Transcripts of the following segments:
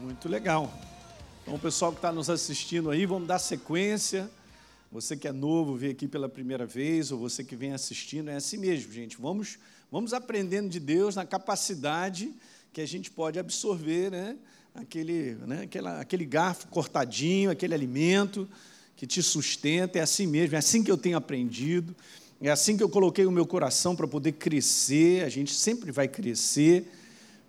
Muito legal. Então, o pessoal que está nos assistindo aí, vamos dar sequência. Você que é novo, veio aqui pela primeira vez, ou você que vem assistindo, é assim mesmo, gente. Vamos, vamos aprendendo de Deus na capacidade que a gente pode absorver, né? Aquele, né? Aquela, aquele garfo cortadinho, aquele alimento que te sustenta. É assim mesmo, é assim que eu tenho aprendido. É assim que eu coloquei o meu coração para poder crescer. A gente sempre vai crescer.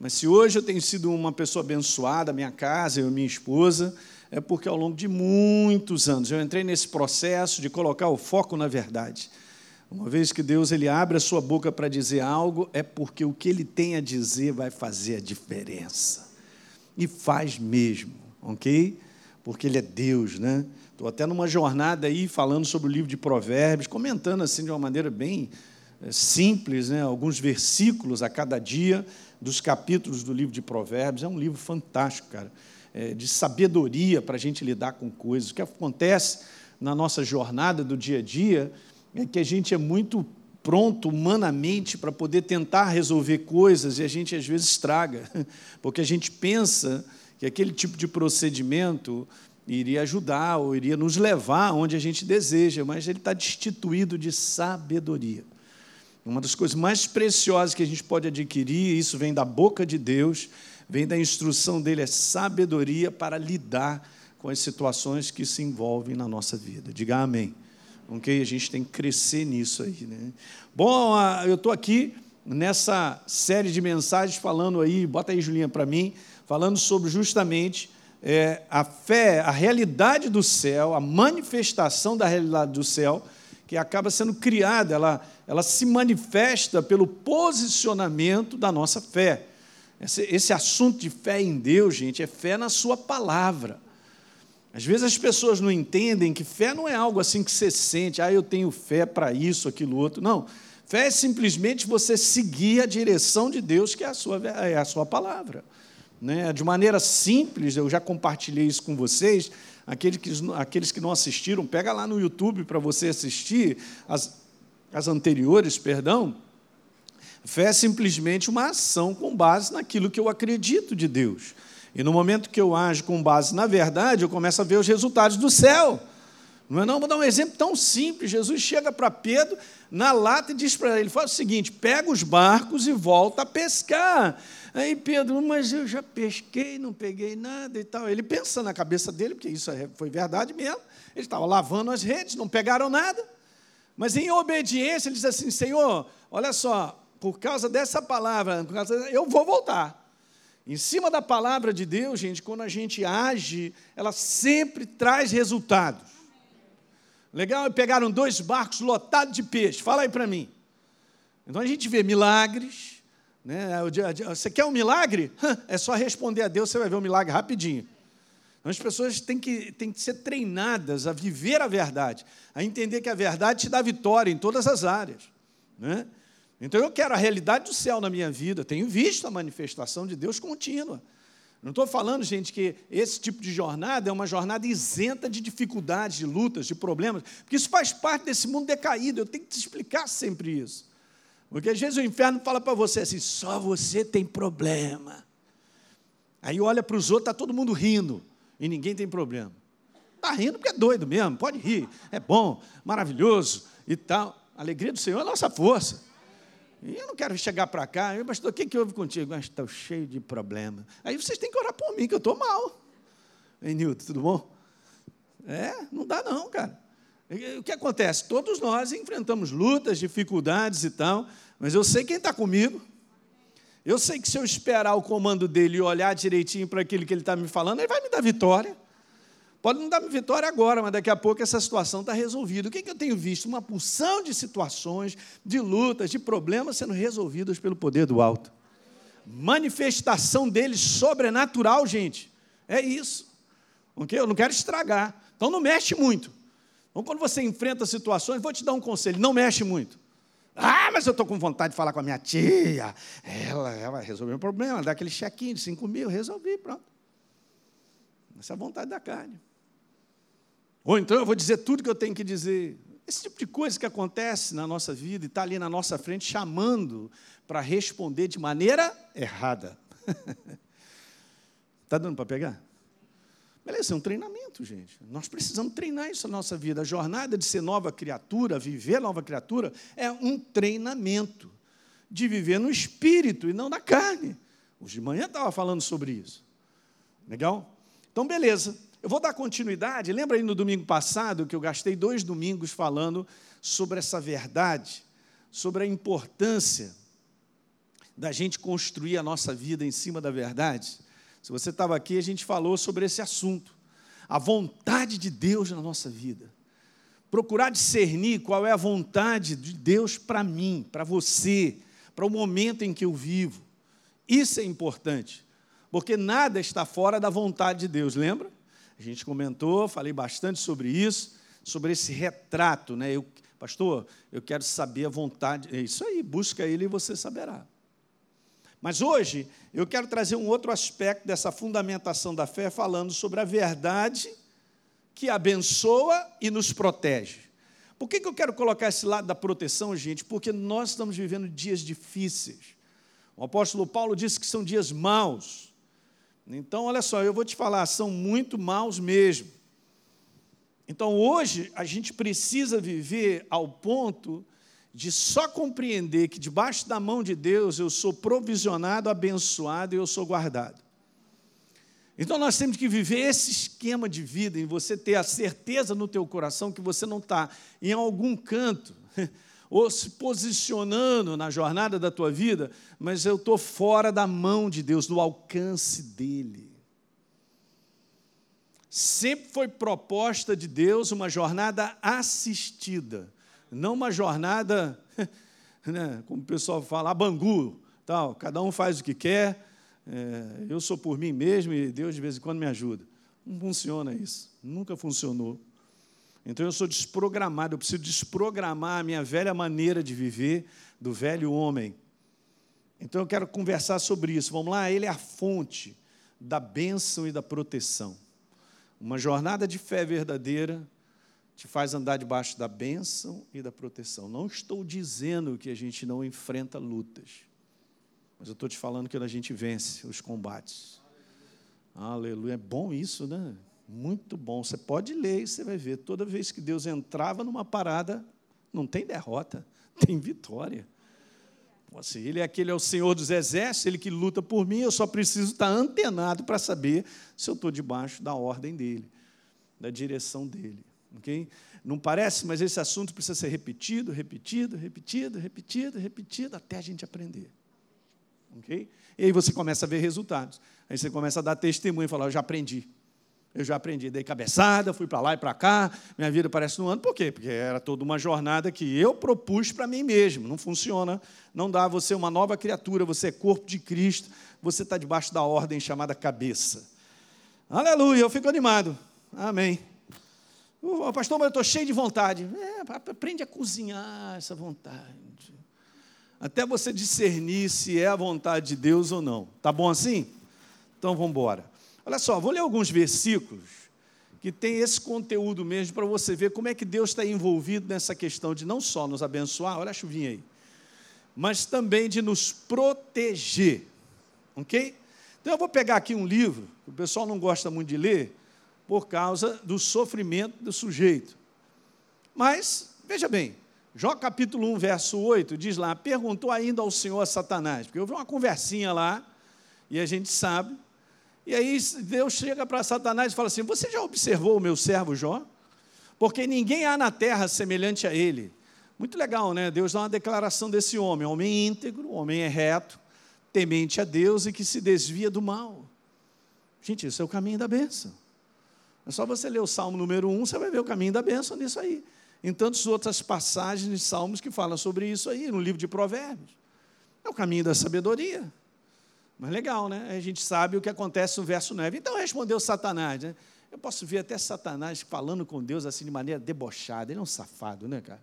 Mas se hoje eu tenho sido uma pessoa abençoada, minha casa, eu e minha esposa, é porque ao longo de muitos anos eu entrei nesse processo de colocar o foco na verdade. Uma vez que Deus ele abre a sua boca para dizer algo, é porque o que ele tem a dizer vai fazer a diferença. E faz mesmo, ok? Porque ele é Deus, né? Estou até numa jornada aí falando sobre o livro de Provérbios, comentando assim de uma maneira bem eh, simples, né, alguns versículos a cada dia dos capítulos do livro de Provérbios. É um livro fantástico, cara, é, de sabedoria para a gente lidar com coisas. O que acontece na nossa jornada do dia a dia é que a gente é muito pronto humanamente para poder tentar resolver coisas e a gente às vezes estraga, porque a gente pensa que aquele tipo de procedimento iria ajudar ou iria nos levar onde a gente deseja, mas ele está destituído de sabedoria. Uma das coisas mais preciosas que a gente pode adquirir, isso vem da boca de Deus, vem da instrução dele, é sabedoria para lidar com as situações que se envolvem na nossa vida. Diga amém. Ok? A gente tem que crescer nisso aí. Né? Bom, eu estou aqui nessa série de mensagens falando aí, bota aí, Julinha, para mim, falando sobre justamente é, a fé, a realidade do céu, a manifestação da realidade do céu, que acaba sendo criada, ela, ela se manifesta pelo posicionamento da nossa fé. Esse, esse assunto de fé em Deus, gente, é fé na Sua palavra. Às vezes as pessoas não entendem que fé não é algo assim que você sente, ah, eu tenho fé para isso, aquilo, outro. Não. Fé é simplesmente você seguir a direção de Deus, que é a sua, é a sua palavra. Né? De maneira simples, eu já compartilhei isso com vocês. Aqueles que, não assistiram, pega lá no YouTube para você assistir as, as anteriores, perdão. Fé é simplesmente uma ação com base naquilo que eu acredito de Deus. E no momento que eu ajo com base na verdade, eu começo a ver os resultados do céu. Não é não? Vou dar um exemplo tão simples. Jesus chega para Pedro na lata e diz para ele, faz o seguinte, pega os barcos e volta a pescar. Aí Pedro, mas eu já pesquei, não peguei nada e tal. Ele pensa na cabeça dele, porque isso é, foi verdade mesmo. Ele estava lavando as redes, não pegaram nada. Mas em obediência, ele diz assim: Senhor, olha só, por causa dessa palavra, causa dessa, eu vou voltar. Em cima da palavra de Deus, gente, quando a gente age, ela sempre traz resultados. Legal? Pegaram dois barcos lotados de peixe. Fala aí para mim. Então a gente vê milagres, né? Você quer um milagre? É só responder a Deus, você vai ver um milagre rapidinho. Então, as pessoas têm que, têm que ser treinadas a viver a verdade, a entender que a verdade te dá vitória em todas as áreas. Né? Então eu quero a realidade do céu na minha vida, tenho visto a manifestação de Deus contínua. Não estou falando, gente, que esse tipo de jornada é uma jornada isenta de dificuldades, de lutas, de problemas, porque isso faz parte desse mundo decaído, eu tenho que te explicar sempre isso. Porque às vezes o inferno fala para você assim: só você tem problema. Aí olha para os outros, está todo mundo rindo e ninguém tem problema. Está rindo porque é doido mesmo, pode rir, é bom, maravilhoso e tal. A alegria do Senhor é a nossa força. E eu não quero chegar para cá, eu, pastor, o que, que houve contigo? Estou cheio de problema. Aí vocês têm que orar por mim, que eu estou mal. Ei, Nilton, tudo bom? É, não dá não, cara. O que acontece? Todos nós enfrentamos lutas, dificuldades e tal, mas eu sei quem está comigo. Eu sei que se eu esperar o comando dele e olhar direitinho para aquilo que ele está me falando, ele vai me dar vitória. Pode não dar vitória agora, mas daqui a pouco essa situação está resolvida. O que, é que eu tenho visto? Uma porção de situações, de lutas, de problemas sendo resolvidas pelo poder do alto. Manifestação dele sobrenatural, gente. É isso. Okay? Eu não quero estragar. Então não mexe muito. Então, quando você enfrenta situações, vou te dar um conselho: não mexe muito. Ah, mas eu estou com vontade de falar com a minha tia. Ela, ela resolveu o problema, dá aquele chequinho de 5 mil, resolvi, pronto. Essa é a vontade da carne. Ou então eu vou dizer tudo que eu tenho que dizer. Esse tipo de coisa que acontece na nossa vida e está ali na nossa frente chamando para responder de maneira errada. Está dando para pegar? Beleza, é um treinamento, gente. Nós precisamos treinar isso na nossa vida. A jornada de ser nova criatura, viver nova criatura, é um treinamento de viver no espírito e não na carne. Hoje de manhã estava falando sobre isso. Legal? Então, beleza. Eu vou dar continuidade. Lembra aí no domingo passado que eu gastei dois domingos falando sobre essa verdade, sobre a importância da gente construir a nossa vida em cima da verdade? Se você estava aqui, a gente falou sobre esse assunto. A vontade de Deus na nossa vida. Procurar discernir qual é a vontade de Deus para mim, para você, para o momento em que eu vivo. Isso é importante, porque nada está fora da vontade de Deus, lembra? A gente comentou, falei bastante sobre isso, sobre esse retrato, né? Eu, pastor, eu quero saber a vontade. É isso aí, busca ele e você saberá. Mas hoje eu quero trazer um outro aspecto dessa fundamentação da fé, falando sobre a verdade que abençoa e nos protege. Por que, que eu quero colocar esse lado da proteção, gente? Porque nós estamos vivendo dias difíceis. O apóstolo Paulo disse que são dias maus. Então, olha só, eu vou te falar, são muito maus mesmo. Então, hoje, a gente precisa viver ao ponto de só compreender que debaixo da mão de Deus eu sou provisionado, abençoado e eu sou guardado. Então nós temos que viver esse esquema de vida, em você ter a certeza no teu coração que você não está em algum canto, ou se posicionando na jornada da tua vida, mas eu estou fora da mão de Deus, do alcance dEle. Sempre foi proposta de Deus uma jornada assistida não uma jornada, né, como o pessoal fala, bangu, tal, cada um faz o que quer, é, eu sou por mim mesmo e Deus de vez em quando me ajuda. Não funciona isso, nunca funcionou. Então eu sou desprogramado, eu preciso desprogramar a minha velha maneira de viver, do velho homem. Então eu quero conversar sobre isso. Vamos lá, ele é a fonte da bênção e da proteção. Uma jornada de fé verdadeira te faz andar debaixo da bênção e da proteção. Não estou dizendo que a gente não enfrenta lutas, mas eu estou te falando que a gente vence os combates. Aleluia. É bom isso, né? Muito bom. Você pode ler e você vai ver. Toda vez que Deus entrava numa parada, não tem derrota, tem vitória. Assim, ele é aquele é o Senhor dos exércitos, ele que luta por mim, eu só preciso estar antenado para saber se eu estou debaixo da ordem dele, da direção dele. Okay? Não parece, mas esse assunto precisa ser repetido, repetido, repetido, repetido, repetido, até a gente aprender. Okay? E aí você começa a ver resultados. Aí você começa a dar testemunho e falar: Eu já aprendi. Eu já aprendi, dei cabeçada, fui para lá e para cá, minha vida parece um ano. Por quê? Porque era toda uma jornada que eu propus para mim mesmo. Não funciona, não dá. Você é uma nova criatura, você é corpo de Cristo, você está debaixo da ordem chamada cabeça. Aleluia, eu fico animado. Amém. Oh, pastor, mas eu estou cheio de vontade. É, aprende a cozinhar essa vontade. Até você discernir se é a vontade de Deus ou não. Tá bom assim? Então vamos embora. Olha só, vou ler alguns versículos que tem esse conteúdo mesmo para você ver como é que Deus está envolvido nessa questão de não só nos abençoar, olha a chuvinha aí, mas também de nos proteger. Ok? Então eu vou pegar aqui um livro, que o pessoal não gosta muito de ler, por causa do sofrimento do sujeito. Mas, veja bem, Jó capítulo 1, verso 8, diz lá: perguntou ainda ao Senhor Satanás, porque houve uma conversinha lá, e a gente sabe. E aí Deus chega para Satanás e fala assim: Você já observou o meu servo Jó? Porque ninguém há na terra semelhante a ele. Muito legal, né? Deus dá uma declaração desse homem: homem íntegro, homem é reto, temente a Deus e que se desvia do mal. Gente, isso é o caminho da bênção. É só você ler o Salmo número 1, você vai ver o caminho da bênção nisso aí. Em tantas outras passagens de Salmos que falam sobre isso aí, no livro de Provérbios. É o caminho da sabedoria. Mas legal, né? A gente sabe o que acontece no verso 9. Então respondeu Satanás, né? Eu posso ver até Satanás falando com Deus assim de maneira debochada. Ele é um safado, né, cara?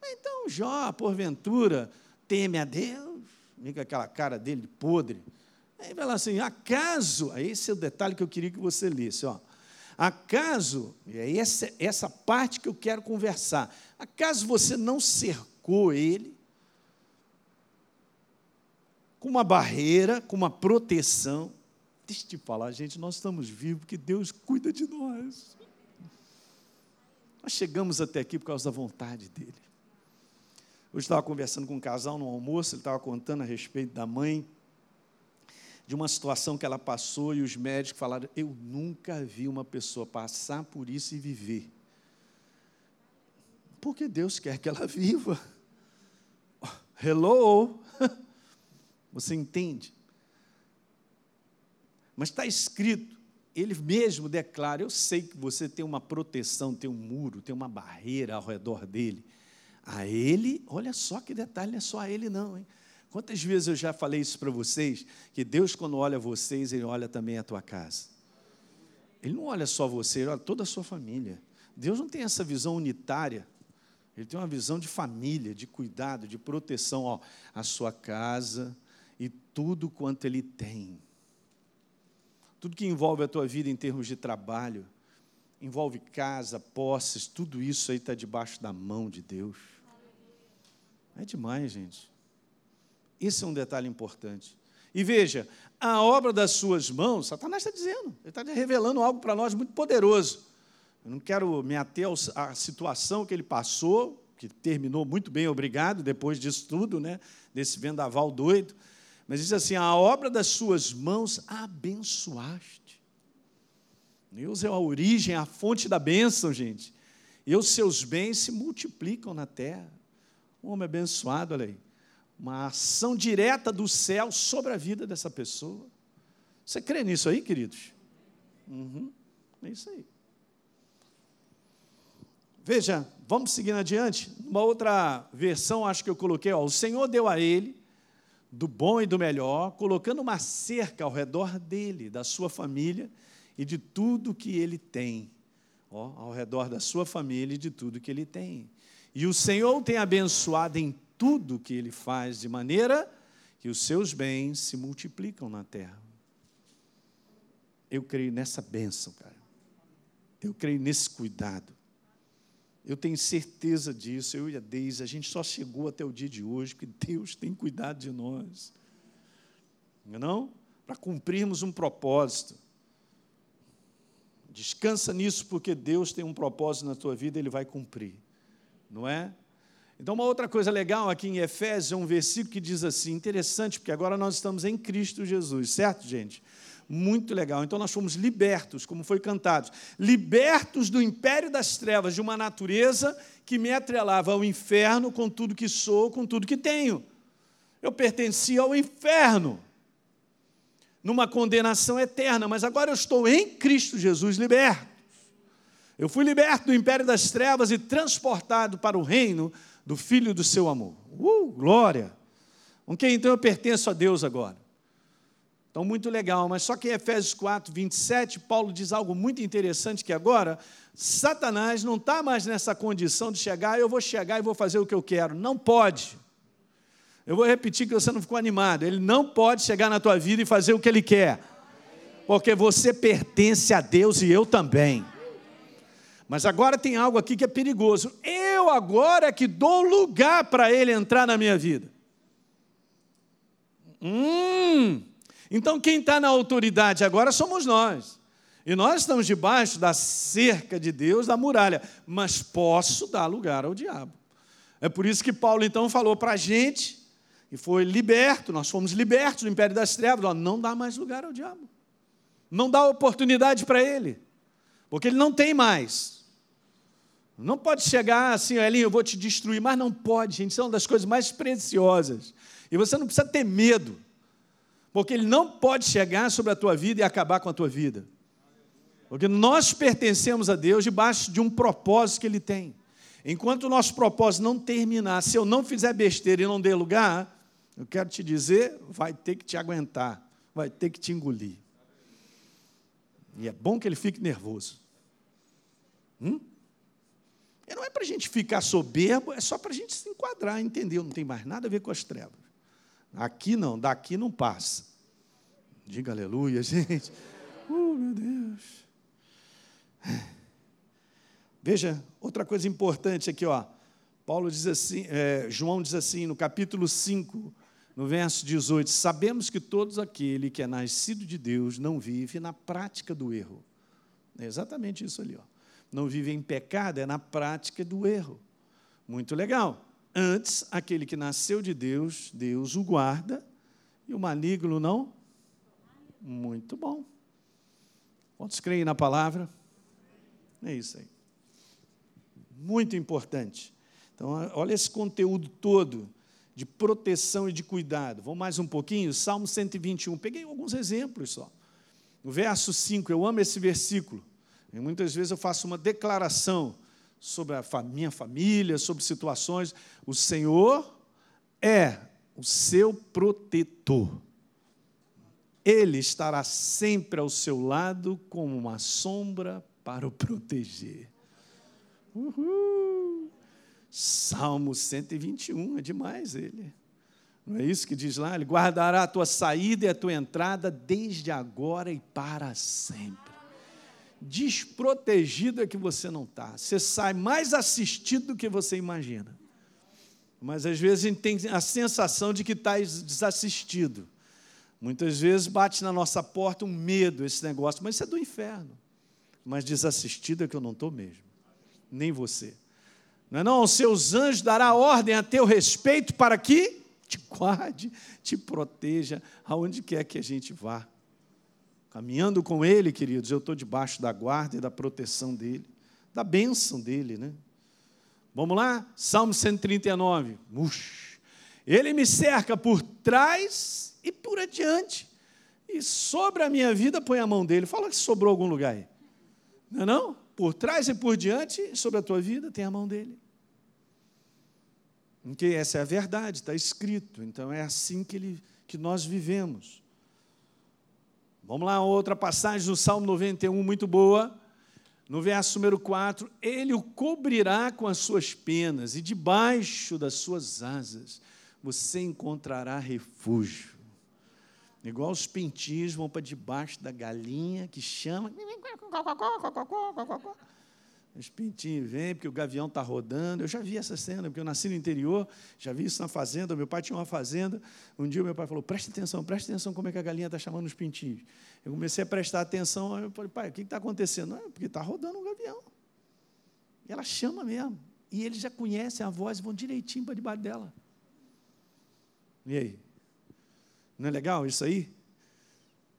Então Jó, porventura, teme a Deus, vem com aquela cara dele podre. Aí vai lá assim, acaso, aí esse é o detalhe que eu queria que você lesse, ó. Acaso, e é essa, essa parte que eu quero conversar, acaso você não cercou ele com uma barreira, com uma proteção? Deixa eu te falar, gente, nós estamos vivos porque Deus cuida de nós. Nós chegamos até aqui por causa da vontade dEle. Hoje estava conversando com um casal no almoço, ele estava contando a respeito da mãe, de uma situação que ela passou, e os médicos falaram: Eu nunca vi uma pessoa passar por isso e viver. Porque Deus quer que ela viva. Hello! Você entende? Mas está escrito, ele mesmo declara: Eu sei que você tem uma proteção, tem um muro, tem uma barreira ao redor dele. A ele, olha só que detalhe, não é só a ele, não, hein? Quantas vezes eu já falei isso para vocês? Que Deus, quando olha vocês, Ele olha também a tua casa. Ele não olha só você, Ele olha toda a sua família. Deus não tem essa visão unitária. Ele tem uma visão de família, de cuidado, de proteção. Ó, a sua casa e tudo quanto Ele tem. Tudo que envolve a tua vida em termos de trabalho, envolve casa, posses, tudo isso aí está debaixo da mão de Deus. É demais, gente. Esse é um detalhe importante. E veja, a obra das suas mãos, Satanás está dizendo, ele está revelando algo para nós muito poderoso. Eu não quero me ater à situação que ele passou, que terminou muito bem, obrigado, depois disso tudo, né? desse vendaval doido. Mas diz assim: a obra das suas mãos abençoaste. Deus é a origem, a fonte da bênção, gente. E os seus bens se multiplicam na terra. Um homem abençoado, olha aí. Uma ação direta do céu sobre a vida dessa pessoa. Você crê nisso aí, queridos? Uhum, é isso aí. Veja, vamos seguindo adiante. Uma outra versão, acho que eu coloquei, ó, o Senhor deu a ele do bom e do melhor, colocando uma cerca ao redor dele, da sua família e de tudo que ele tem. Ó, ao redor da sua família e de tudo que ele tem. E o Senhor tem abençoado em tudo que ele faz, de maneira que os seus bens se multiplicam na terra. Eu creio nessa bênção, cara. Eu creio nesse cuidado. Eu tenho certeza disso, eu e a Deise, a gente só chegou até o dia de hoje porque Deus tem cuidado de nós. Não? É não? Para cumprirmos um propósito. Descansa nisso porque Deus tem um propósito na tua vida, ele vai cumprir. Não é? Então, uma outra coisa legal aqui em Efésios é um versículo que diz assim, interessante, porque agora nós estamos em Cristo Jesus, certo, gente? Muito legal. Então nós fomos libertos, como foi cantado, libertos do império das trevas, de uma natureza que me atrelava ao inferno com tudo que sou, com tudo que tenho. Eu pertencia ao inferno, numa condenação eterna, mas agora eu estou em Cristo Jesus liberto. Eu fui liberto do império das trevas e transportado para o reino do Filho do seu amor. Uh, glória! Ok, então eu pertenço a Deus agora. Então, muito legal, mas só que em Efésios 4, 27, Paulo diz algo muito interessante que agora Satanás não está mais nessa condição de chegar, eu vou chegar e vou fazer o que eu quero. Não pode. Eu vou repetir que você não ficou animado. Ele não pode chegar na tua vida e fazer o que ele quer. Porque você pertence a Deus e eu também. Mas agora tem algo aqui que é perigoso. Eu agora é que dou lugar para ele entrar na minha vida. Hum, então, quem está na autoridade agora somos nós. E nós estamos debaixo da cerca de Deus, da muralha, mas posso dar lugar ao diabo. É por isso que Paulo então falou para a gente, e foi liberto, nós fomos libertos do império das trevas, não dá mais lugar ao diabo. Não dá oportunidade para ele, porque ele não tem mais. Não pode chegar assim, Elinho, eu vou te destruir, mas não pode, gente, isso é uma das coisas mais preciosas. E você não precisa ter medo. Porque ele não pode chegar sobre a tua vida e acabar com a tua vida. Porque nós pertencemos a Deus debaixo de um propósito que ele tem. Enquanto o nosso propósito não terminar, se eu não fizer besteira e não der lugar, eu quero te dizer, vai ter que te aguentar, vai ter que te engolir. E é bom que ele fique nervoso. Hum? E não é para a gente ficar soberbo, é só para a gente se enquadrar, entendeu? Não tem mais nada a ver com as trevas. Aqui não, daqui não passa. Diga aleluia, gente. Oh, meu Deus. Veja, outra coisa importante aqui, ó. Paulo diz assim, é, João diz assim, no capítulo 5, no verso 18: Sabemos que todos aquele que é nascido de Deus não vive na prática do erro. É exatamente isso ali. Ó. Não vive em pecado, é na prática do erro. Muito legal. Antes, aquele que nasceu de Deus, Deus o guarda, e o maligno não? Muito bom. Quantos creem na palavra? É isso aí. Muito importante. Então, olha esse conteúdo todo de proteção e de cuidado. Vamos mais um pouquinho? Salmo 121. Peguei alguns exemplos só. No verso 5, eu amo esse versículo. E muitas vezes eu faço uma declaração sobre a minha família, sobre situações. O Senhor é o seu protetor. Ele estará sempre ao seu lado como uma sombra para o proteger. Uhul. Salmo 121, é demais ele. Não é isso que diz lá? Ele guardará a tua saída e a tua entrada desde agora e para sempre. Desprotegido é que você não está. Você sai mais assistido do que você imagina. Mas às vezes a gente tem a sensação de que está desassistido. Muitas vezes bate na nossa porta um medo, esse negócio, mas isso é do inferno. Mas desassistido é que eu não estou mesmo. Nem você. Não é não? Os seus anjos dará ordem a teu respeito para que te guarde, te proteja, aonde quer que a gente vá. Caminhando com Ele, queridos, eu estou debaixo da guarda e da proteção dEle, da bênção dEle, né? Vamos lá? Salmo 139. Ux. Ele me cerca por trás e por adiante. E sobre a minha vida põe a mão dele. Fala que sobrou algum lugar aí. Não é não? Por trás e por diante, sobre a tua vida, tem a mão dele. Porque essa é a verdade, está escrito. Então é assim que, ele, que nós vivemos. Vamos lá, outra passagem do Salmo 91, muito boa. No verso número 4, ele o cobrirá com as suas penas, e debaixo das suas asas você encontrará refúgio. Igual os pintinhos vão para debaixo da galinha que chama. Os pintinhos vêm, porque o gavião está rodando. Eu já vi essa cena, porque eu nasci no interior, já vi isso na fazenda. Meu pai tinha uma fazenda. Um dia meu pai falou: preste atenção, preste atenção como é que a galinha está chamando os pintinhos. Eu comecei a prestar atenção. Eu falei: pai, o que está acontecendo? É porque está rodando um gavião. E ela chama mesmo. E eles já conhecem a voz e vão direitinho para debaixo dela. E aí? Não é legal isso aí?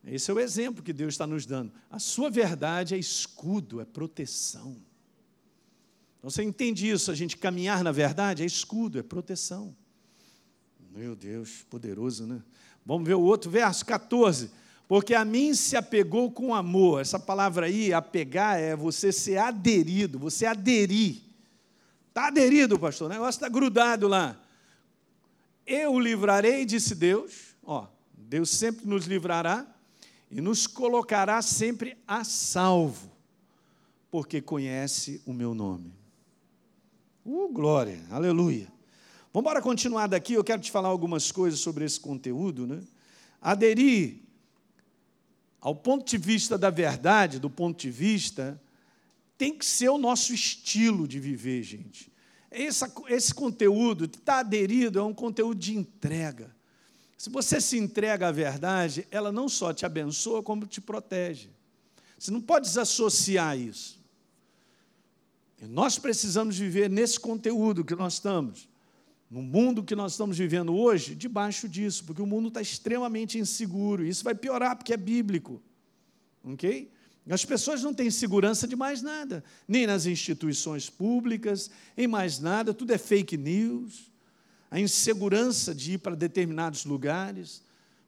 Esse é o exemplo que Deus está nos dando. A sua verdade é escudo, é proteção. Então você entende isso? A gente caminhar na verdade é escudo, é proteção. Meu Deus, poderoso, né? Vamos ver o outro verso, 14. Porque a mim se apegou com amor. Essa palavra aí, apegar, é você ser aderido, você aderir. Está aderido, pastor, o negócio está grudado lá. Eu o livrarei, disse Deus. Ó, Deus sempre nos livrará e nos colocará sempre a salvo, porque conhece o meu nome. Uh, glória, aleluia. Vamos embora continuar daqui, eu quero te falar algumas coisas sobre esse conteúdo. Né? Aderir ao ponto de vista da verdade, do ponto de vista, tem que ser o nosso estilo de viver, gente. Esse, esse conteúdo está aderido, é um conteúdo de entrega. Se você se entrega à verdade, ela não só te abençoa, como te protege. Você não pode desassociar isso. E nós precisamos viver nesse conteúdo que nós estamos, no mundo que nós estamos vivendo hoje, debaixo disso, porque o mundo está extremamente inseguro. Isso vai piorar porque é bíblico. Ok? As pessoas não têm segurança de mais nada, nem nas instituições públicas, em mais nada, tudo é fake news. A insegurança de ir para determinados lugares.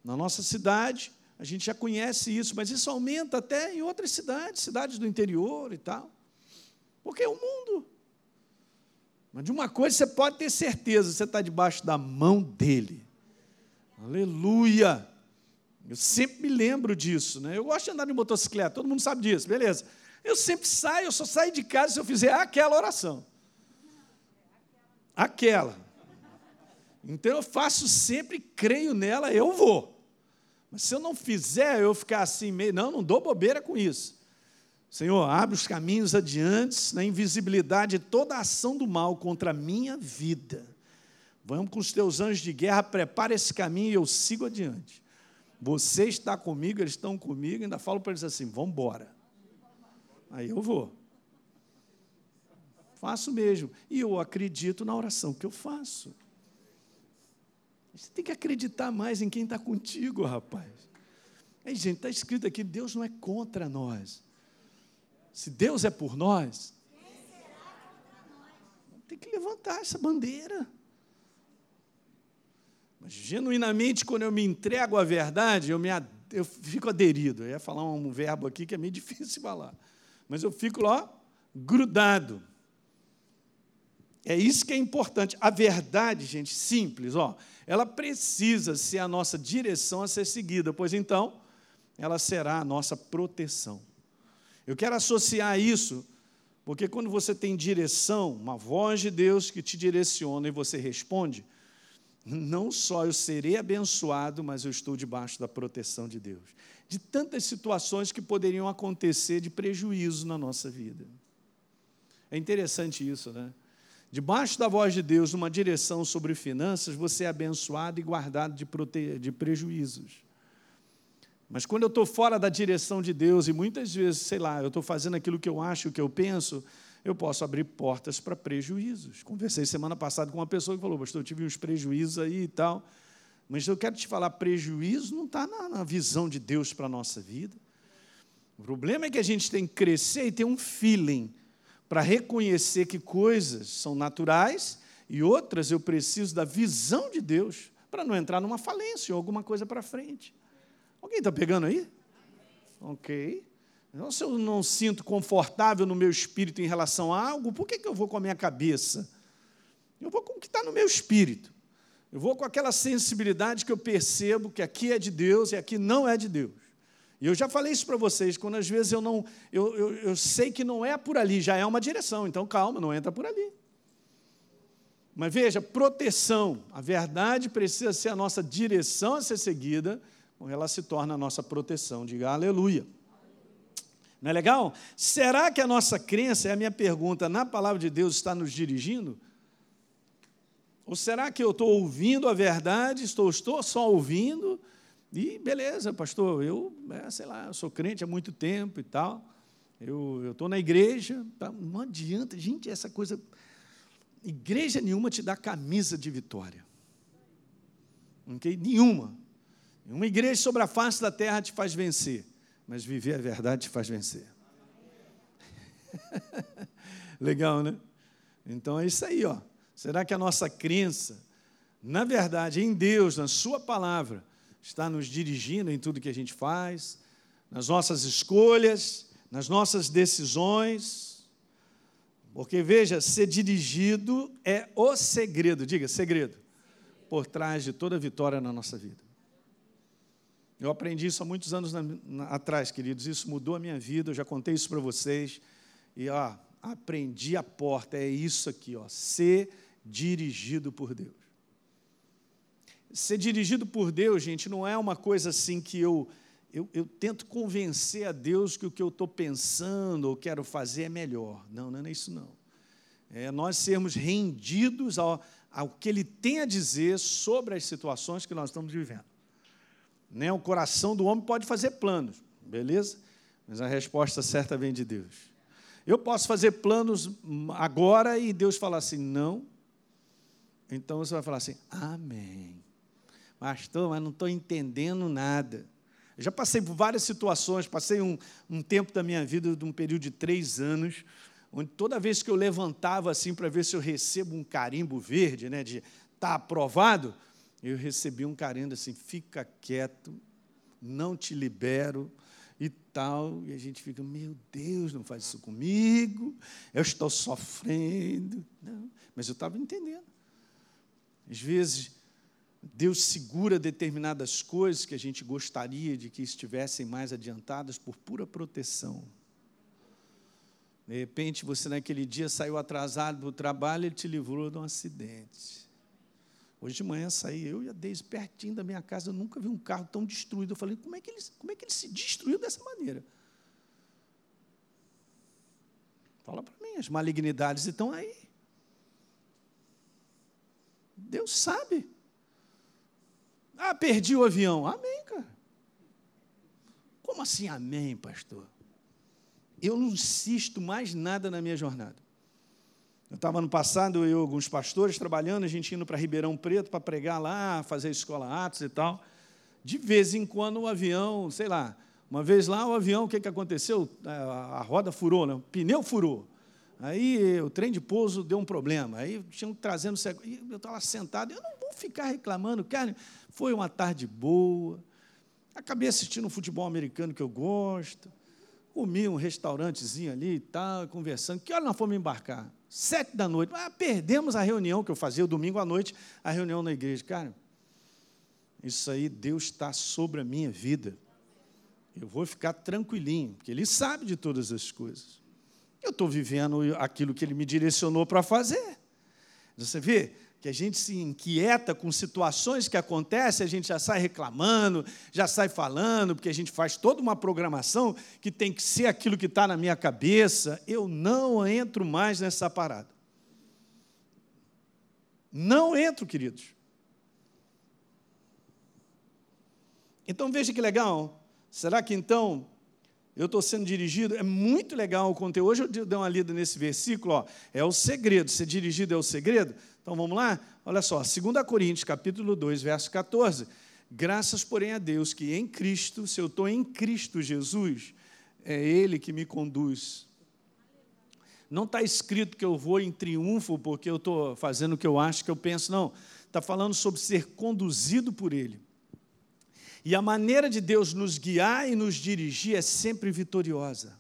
Na nossa cidade, a gente já conhece isso, mas isso aumenta até em outras cidades, cidades do interior e tal. Porque é o mundo. Mas de uma coisa você pode ter certeza, você está debaixo da mão dele. Aleluia! Eu sempre me lembro disso, né? Eu gosto de andar de motocicleta, todo mundo sabe disso, beleza. Eu sempre saio, eu só saio de casa se eu fizer aquela oração. Aquela. Então eu faço sempre, creio nela, eu vou. Mas se eu não fizer, eu ficar assim meio, não, não dou bobeira com isso. Senhor, abre os caminhos adiante na invisibilidade de toda a ação do mal contra a minha vida. Vamos com os teus anjos de guerra, prepara esse caminho e eu sigo adiante. Você está comigo, eles estão comigo, ainda falo para eles assim: vamos embora. Aí eu vou. Faço mesmo. E eu acredito na oração que eu faço. Você tem que acreditar mais em quem está contigo, rapaz. Aí, gente, está escrito aqui: Deus não é contra nós. Se Deus é por nós, tem que levantar essa bandeira. Mas, genuinamente, quando eu me entrego à verdade, eu, me, eu fico aderido. Eu ia falar um verbo aqui que é meio difícil falar. Mas eu fico lá, grudado. É isso que é importante. A verdade, gente, simples, ó, ela precisa ser a nossa direção a ser seguida, pois então ela será a nossa proteção. Eu quero associar isso, porque quando você tem direção, uma voz de Deus que te direciona e você responde, não só eu serei abençoado, mas eu estou debaixo da proteção de Deus. De tantas situações que poderiam acontecer de prejuízo na nossa vida. É interessante isso, né? Debaixo da voz de Deus, numa direção sobre finanças, você é abençoado e guardado de, prote... de prejuízos. Mas quando eu estou fora da direção de Deus, e muitas vezes, sei lá, eu estou fazendo aquilo que eu acho, o que eu penso, eu posso abrir portas para prejuízos. Conversei semana passada com uma pessoa que falou, pastor, eu tive uns prejuízos aí e tal. Mas eu quero te falar, prejuízo não está na, na visão de Deus para a nossa vida. O problema é que a gente tem que crescer e ter um feeling para reconhecer que coisas são naturais e outras eu preciso da visão de Deus para não entrar numa falência ou alguma coisa para frente. Alguém está pegando aí? Ok. Então, se eu não sinto confortável no meu espírito em relação a algo, por que, que eu vou com a minha cabeça? Eu vou com o que está no meu espírito. Eu vou com aquela sensibilidade que eu percebo que aqui é de Deus e aqui não é de Deus. E eu já falei isso para vocês, quando às vezes eu não, eu, eu, eu sei que não é por ali, já é uma direção, então calma, não entra por ali. Mas veja, proteção, a verdade precisa ser a nossa direção a ser seguida, ela se torna a nossa proteção. Diga aleluia. Não é legal? Será que a nossa crença, é a minha pergunta, na palavra de Deus está nos dirigindo? Ou será que eu estou ouvindo a verdade, estou, estou só ouvindo, e beleza, pastor, eu, é, sei lá, eu sou crente há muito tempo e tal. Eu estou na igreja, tá, não adianta, gente, essa coisa. Igreja nenhuma te dá camisa de vitória. Okay? Nenhuma. Uma igreja sobre a face da terra te faz vencer, mas viver a verdade te faz vencer. Legal, né? Então é isso aí, ó. Será que a nossa crença, na verdade, em Deus, na Sua palavra, está nos dirigindo em tudo que a gente faz, nas nossas escolhas, nas nossas decisões. Porque, veja, ser dirigido é o segredo, diga, segredo, por trás de toda vitória na nossa vida. Eu aprendi isso há muitos anos na, na, atrás, queridos, isso mudou a minha vida, eu já contei isso para vocês, e ó, aprendi a porta, é isso aqui, ó, ser dirigido por Deus. Ser dirigido por Deus, gente, não é uma coisa assim que eu, eu, eu tento convencer a Deus que o que eu estou pensando ou quero fazer é melhor. Não, não é isso não. É nós sermos rendidos ao, ao que Ele tem a dizer sobre as situações que nós estamos vivendo. Né? O coração do homem pode fazer planos, beleza? Mas a resposta certa vem de Deus. Eu posso fazer planos agora e Deus falar assim, não. Então você vai falar assim, amém. Pastor, mas não estou entendendo nada. Eu já passei por várias situações, passei um, um tempo da minha vida, de um período de três anos, onde toda vez que eu levantava assim para ver se eu recebo um carimbo verde, né, de tá aprovado, eu recebi um carimbo assim, fica quieto, não te libero e tal, e a gente fica, meu Deus, não faz isso comigo, eu estou sofrendo. Não, mas eu estava entendendo. Às vezes Deus segura determinadas coisas que a gente gostaria de que estivessem mais adiantadas por pura proteção. De repente, você naquele dia saiu atrasado do trabalho, ele te livrou de um acidente. Hoje de manhã saí eu e a Deise pertinho da minha casa, eu nunca vi um carro tão destruído. Eu falei, como é que ele, como é que ele se destruiu dessa maneira? Fala para mim, as malignidades estão aí. Deus sabe. Ah, perdi o avião. Amém, cara. Como assim amém, pastor? Eu não insisto mais nada na minha jornada. Eu estava no passado, eu e alguns pastores trabalhando, a gente indo para Ribeirão Preto para pregar lá, fazer escola Atos e tal. De vez em quando o avião, sei lá, uma vez lá o avião, o que, que aconteceu? A roda furou, né? o pneu furou. Aí o trem de pouso deu um problema. Aí tinham trazendo. Eu estava sentado, eu não vou ficar reclamando, cara. Foi uma tarde boa. Acabei assistindo um futebol americano que eu gosto. Comi um restaurantezinho ali e tal, conversando. Que hora nós fomos embarcar? Sete da noite. Ah, perdemos a reunião que eu fazia o domingo à noite, a reunião na igreja. Cara, isso aí, Deus está sobre a minha vida. Eu vou ficar tranquilinho, porque Ele sabe de todas as coisas. Eu estou vivendo aquilo que Ele me direcionou para fazer. Você vê que a gente se inquieta com situações que acontecem, a gente já sai reclamando, já sai falando, porque a gente faz toda uma programação que tem que ser aquilo que está na minha cabeça. Eu não entro mais nessa parada. Não entro, queridos. Então veja que legal. Será que então eu estou sendo dirigido. É muito legal o conteúdo. Hoje eu dei uma lida nesse versículo, ó, é o segredo. Ser dirigido é o segredo. Então vamos lá? Olha só, 2 Coríntios, capítulo 2, verso 14. Graças, porém, a Deus que em Cristo, se eu estou em Cristo Jesus, é Ele que me conduz. Não está escrito que eu vou em triunfo porque eu estou fazendo o que eu acho, que eu penso, não. Está falando sobre ser conduzido por Ele. E a maneira de Deus nos guiar e nos dirigir é sempre vitoriosa.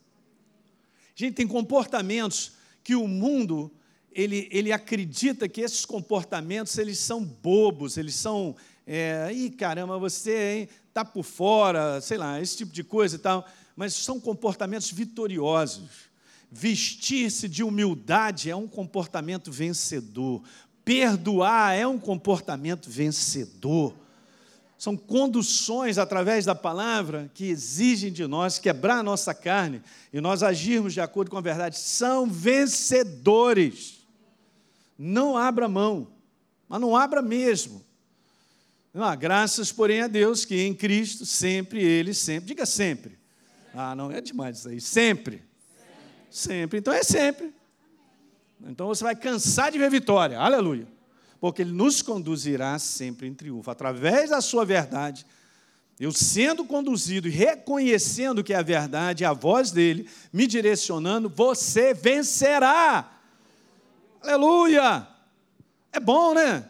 Gente, tem comportamentos que o mundo ele, ele acredita que esses comportamentos eles são bobos, eles são, é, ih, caramba, você está por fora, sei lá, esse tipo de coisa e tal, mas são comportamentos vitoriosos. Vestir-se de humildade é um comportamento vencedor. Perdoar é um comportamento vencedor. São conduções através da palavra que exigem de nós quebrar a nossa carne e nós agirmos de acordo com a verdade. São vencedores. Não abra mão, mas não abra mesmo. Não, graças, porém, a Deus que em Cristo sempre Ele, sempre, diga sempre. Ah, não é demais isso aí, sempre. Sempre, então é sempre. Então você vai cansar de ver vitória, aleluia porque Ele nos conduzirá sempre em triunfo. Através da Sua verdade, eu sendo conduzido e reconhecendo que é a verdade, a voz dele me direcionando, você vencerá. Aleluia! É bom, né?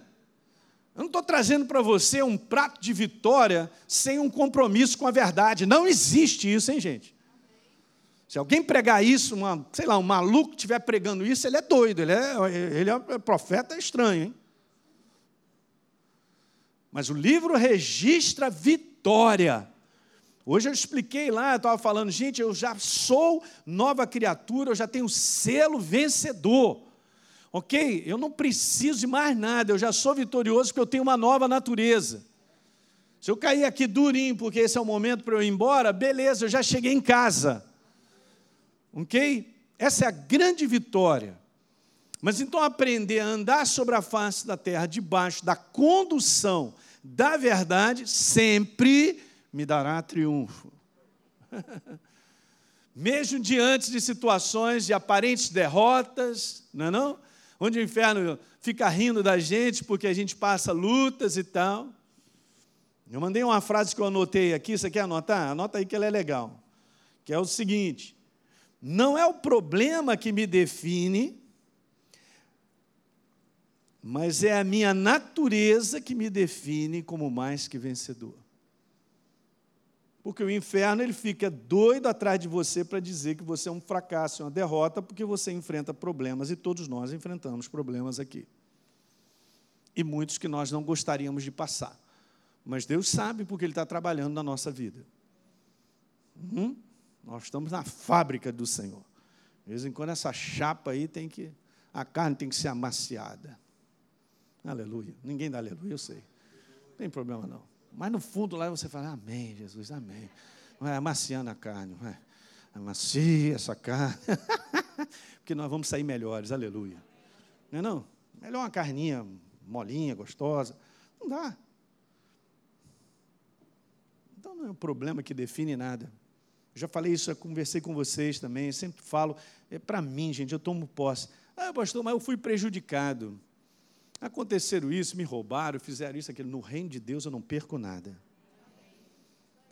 Eu não estou trazendo para você um prato de vitória sem um compromisso com a verdade. Não existe isso, hein, gente? Se alguém pregar isso, uma, sei lá, um maluco estiver pregando isso, ele é doido, ele é, ele é profeta estranho, hein? Mas o livro registra vitória. Hoje eu expliquei lá, eu estava falando, gente, eu já sou nova criatura, eu já tenho selo vencedor. Ok? Eu não preciso de mais nada, eu já sou vitorioso porque eu tenho uma nova natureza. Se eu cair aqui durinho porque esse é o momento para eu ir embora, beleza, eu já cheguei em casa. Ok? Essa é a grande vitória. Mas então aprender a andar sobre a face da terra debaixo da condução da verdade sempre me dará triunfo. Mesmo diante de situações de aparentes derrotas, não é não? Onde o inferno fica rindo da gente porque a gente passa lutas e tal. Eu mandei uma frase que eu anotei aqui, você quer anotar? Anota aí que ela é legal. Que é o seguinte: não é o problema que me define, mas é a minha natureza que me define como mais que vencedor. Porque o inferno ele fica doido atrás de você para dizer que você é um fracasso, uma derrota, porque você enfrenta problemas e todos nós enfrentamos problemas aqui. E muitos que nós não gostaríamos de passar. Mas Deus sabe porque Ele está trabalhando na nossa vida. Uhum. Nós estamos na fábrica do Senhor. De vez em quando essa chapa aí tem que. A carne tem que ser amaciada. Aleluia. Ninguém dá aleluia, eu sei. Não tem problema não. Mas no fundo lá você fala, amém, Jesus, amém. Não é amaciando a carne, não é? Amacia essa carne. Porque nós vamos sair melhores, aleluia. Não é não? Melhor uma carninha molinha, gostosa. Não dá. Então não é um problema que define nada. Eu já falei isso, eu conversei com vocês também, sempre falo, é para mim, gente, eu tomo posse. Ah, pastor, mas eu fui prejudicado. Aconteceram isso, me roubaram, fizeram isso, aquilo. No reino de Deus eu não perco nada.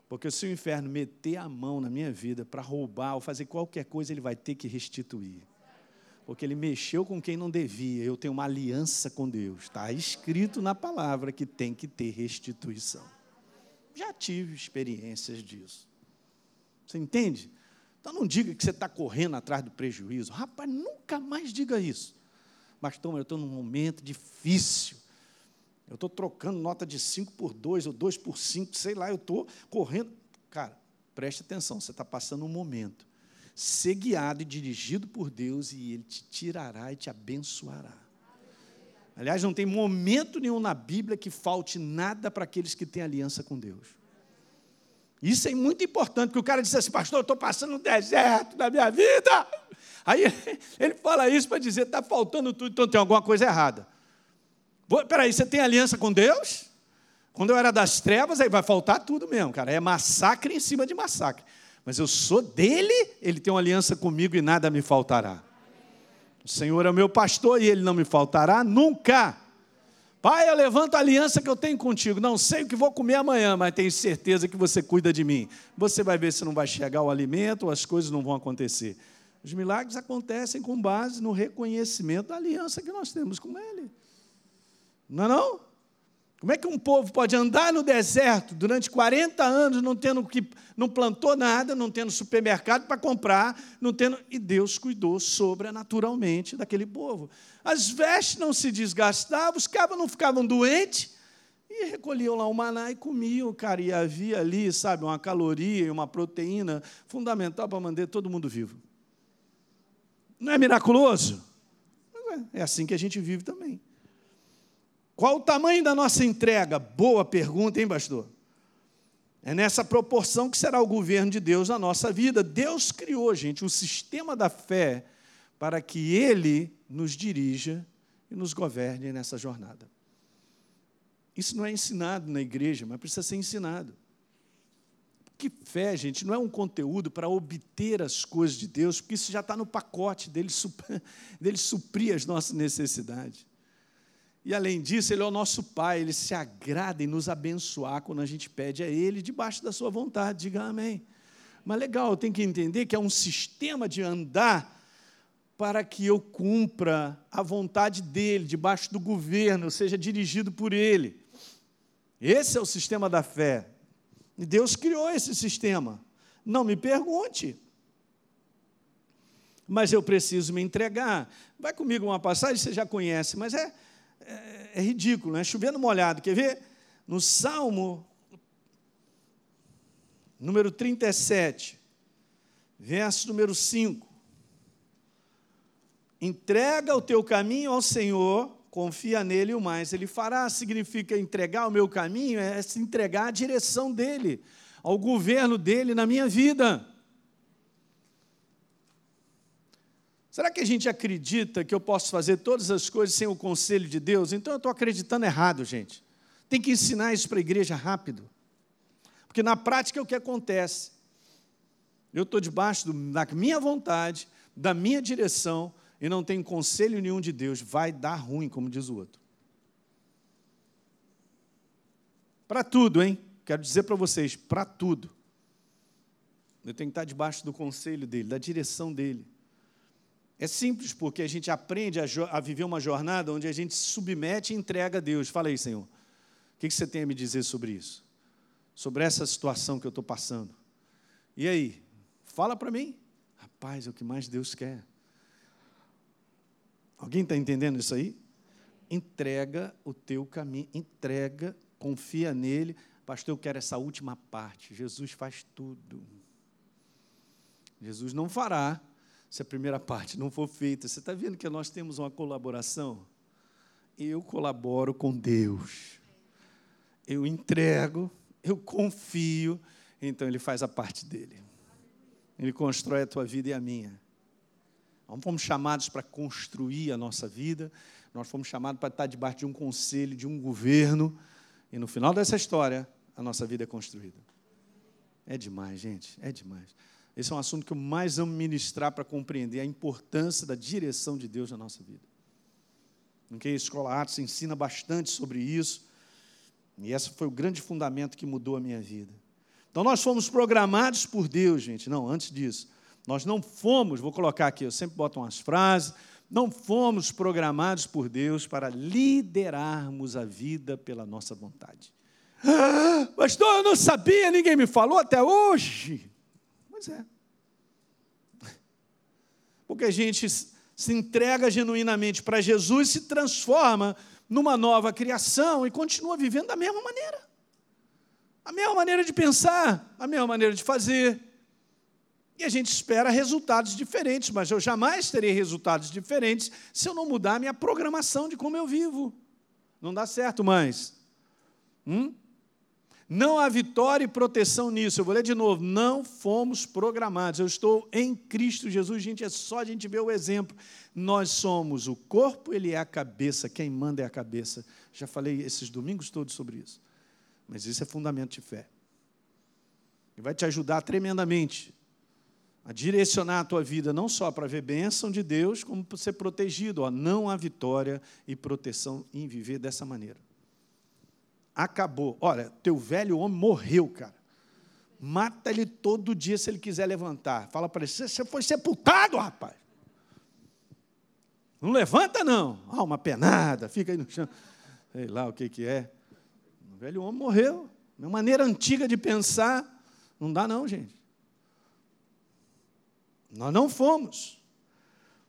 Porque se o inferno meter a mão na minha vida para roubar ou fazer qualquer coisa, ele vai ter que restituir. Porque ele mexeu com quem não devia. Eu tenho uma aliança com Deus. Está escrito na palavra que tem que ter restituição. Já tive experiências disso. Você entende? Então não diga que você está correndo atrás do prejuízo. Rapaz, nunca mais diga isso. Mas, Tom, eu estou num momento difícil. Eu estou trocando nota de 5 por 2 ou 2 por 5, sei lá, eu estou correndo. Cara, preste atenção, você está passando um momento. Ser guiado e dirigido por Deus e Ele te tirará e te abençoará. Aliás, não tem momento nenhum na Bíblia que falte nada para aqueles que têm aliança com Deus. Isso é muito importante, porque o cara diz assim, pastor, eu estou passando um deserto na minha vida. Aí ele fala isso para dizer, está faltando tudo, então tem alguma coisa errada. Peraí, você tem aliança com Deus? Quando eu era das trevas, aí vai faltar tudo mesmo, cara. É massacre em cima de massacre. Mas eu sou dele, ele tem uma aliança comigo e nada me faltará. O Senhor é meu pastor e ele não me faltará nunca. Pai, eu levanto a aliança que eu tenho contigo. Não sei o que vou comer amanhã, mas tenho certeza que você cuida de mim. Você vai ver se não vai chegar o alimento, ou as coisas não vão acontecer. Os milagres acontecem com base no reconhecimento da aliança que nós temos com Ele. Não é não? Como é que um povo pode andar no deserto durante 40 anos não tendo que não plantou nada, não tendo supermercado para comprar, não tendo e Deus cuidou sobrenaturalmente daquele povo. As vestes não se desgastavam, os cabos não ficavam doentes e recolhiam lá o maná e comiam, cara, e havia ali, sabe, uma caloria e uma proteína fundamental para manter todo mundo vivo. Não é miraculoso? É, é assim que a gente vive também. Qual o tamanho da nossa entrega? Boa pergunta, hein, pastor? É nessa proporção que será o governo de Deus na nossa vida. Deus criou, gente, um sistema da fé para que Ele nos dirija e nos governe nessa jornada. Isso não é ensinado na igreja, mas precisa ser ensinado. Que fé, gente, não é um conteúdo para obter as coisas de Deus, porque isso já está no pacote dele, dele suprir as nossas necessidades. E além disso, Ele é o nosso Pai, Ele se agrada em nos abençoar quando a gente pede a Ele debaixo da Sua vontade. Diga amém. Mas legal, tem que entender que é um sistema de andar para que eu cumpra a vontade dEle, debaixo do governo, seja dirigido por Ele. Esse é o sistema da fé. E Deus criou esse sistema. Não me pergunte. Mas eu preciso me entregar. Vai comigo uma passagem, você já conhece, mas é é, é ridículo, né? Chovendo molhado. Quer ver? No Salmo número 37, verso número 5. Entrega o teu caminho ao Senhor, confia nele o mais ele fará. Significa entregar o meu caminho, é se entregar à direção dele, ao governo dele na minha vida. Será que a gente acredita que eu posso fazer todas as coisas sem o conselho de Deus? Então eu estou acreditando errado, gente. Tem que ensinar isso para a igreja rápido. Porque na prática é o que acontece. Eu estou debaixo do, da minha vontade, da minha direção, e não tenho conselho nenhum de Deus. Vai dar ruim, como diz o outro. Para tudo, hein? Quero dizer para vocês, para tudo. Eu tenho que estar debaixo do conselho dele, da direção dele. É simples, porque a gente aprende a, a, viver uma jornada onde a gente se submete e entrega a Deus. Fala aí, Senhor. O que você tem a me dizer sobre isso? Sobre essa situação que eu estou passando? E aí? Fala para mim. Rapaz, é o que mais Deus quer. Alguém está entendendo isso aí? Entrega o teu caminho, entrega, confia nele. Pastor, eu quero essa última parte. Jesus faz tudo. Jesus não fará se a primeira parte não for feita. Você está vendo que nós temos uma colaboração? Eu colaboro com Deus. Eu entrego, eu confio, então Ele faz a parte dele. Ele constrói a tua vida e a minha. Nós fomos chamados para construir a nossa vida, Nós fomos chamados para estar debaixo de um conselho, de um governo, e no final dessa história, a nossa vida é construída. É demais, gente, é demais. Esse é um assunto que eu mais amo ministrar para compreender a importância da direção de Deus na nossa vida. Que a Escola Artes ensina bastante sobre isso, e esse foi o grande fundamento que mudou a minha vida. Então nós fomos programados por Deus, gente. Não, antes disso, nós não fomos, vou colocar aqui, eu sempre boto umas frases, não fomos programados por Deus para liderarmos a vida pela nossa vontade. Ah, pastor, eu não sabia, ninguém me falou até hoje. Pois é. Porque a gente se entrega genuinamente para Jesus, se transforma numa nova criação e continua vivendo da mesma maneira. A mesma maneira de pensar, a mesma maneira de fazer. E a gente espera resultados diferentes, mas eu jamais terei resultados diferentes se eu não mudar a minha programação de como eu vivo. Não dá certo mais. Hum? Não há vitória e proteção nisso. Eu vou ler de novo. Não fomos programados. Eu estou em Cristo Jesus. Gente, é só a gente ver o exemplo. Nós somos o corpo, ele é a cabeça. Quem manda é a cabeça. Já falei esses domingos todos sobre isso. Mas isso é fundamento de fé. E vai te ajudar tremendamente a direcionar a tua vida não só para ver bênção de Deus, como para ser protegido. Ó, não há vitória e proteção em viver dessa maneira acabou. Olha, teu velho homem morreu, cara. Mata ele todo dia se ele quiser levantar. Fala para ele: você foi sepultado, rapaz. Não levanta, não. Uma penada, fica aí no chão. Sei lá o que, que é. O velho homem morreu. Minha maneira antiga de pensar. Não dá, não, gente. Nós não fomos.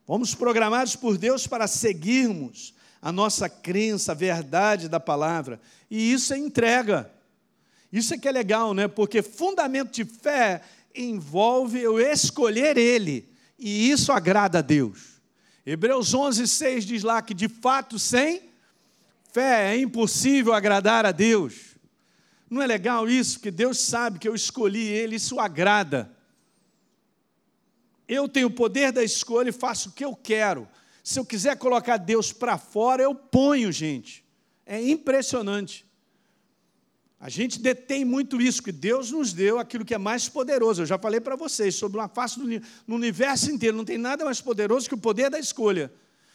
Fomos programados por Deus para seguirmos a nossa crença, a verdade da palavra. E isso é entrega. Isso é que é legal, né? Porque fundamento de fé envolve eu escolher Ele. E isso agrada a Deus. Hebreus 11, 6 diz lá que de fato sem fé é impossível agradar a Deus. Não é legal isso? Porque Deus sabe que eu escolhi Ele, isso agrada. Eu tenho o poder da escolha e faço o que eu quero. Se eu quiser colocar Deus para fora, eu ponho, gente. É impressionante. A gente detém muito isso, que Deus nos deu aquilo que é mais poderoso. Eu já falei para vocês sobre uma face do no universo inteiro, não tem nada mais poderoso que o poder da escolha.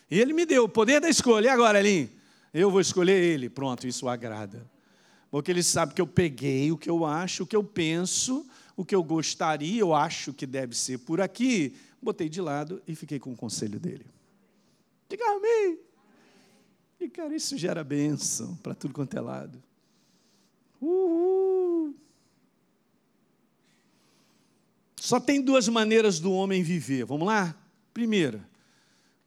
E Ele me deu o poder da escolha. E agora, Elim? Eu vou escolher Ele. Pronto, isso agrada. Porque Ele sabe que eu peguei o que eu acho, o que eu penso, o que eu gostaria, eu acho que deve ser por aqui, botei de lado e fiquei com o conselho dele. Diga amém. E, cara, isso gera bênção para tudo quanto é lado. Uhul. Só tem duas maneiras do homem viver. Vamos lá? Primeira,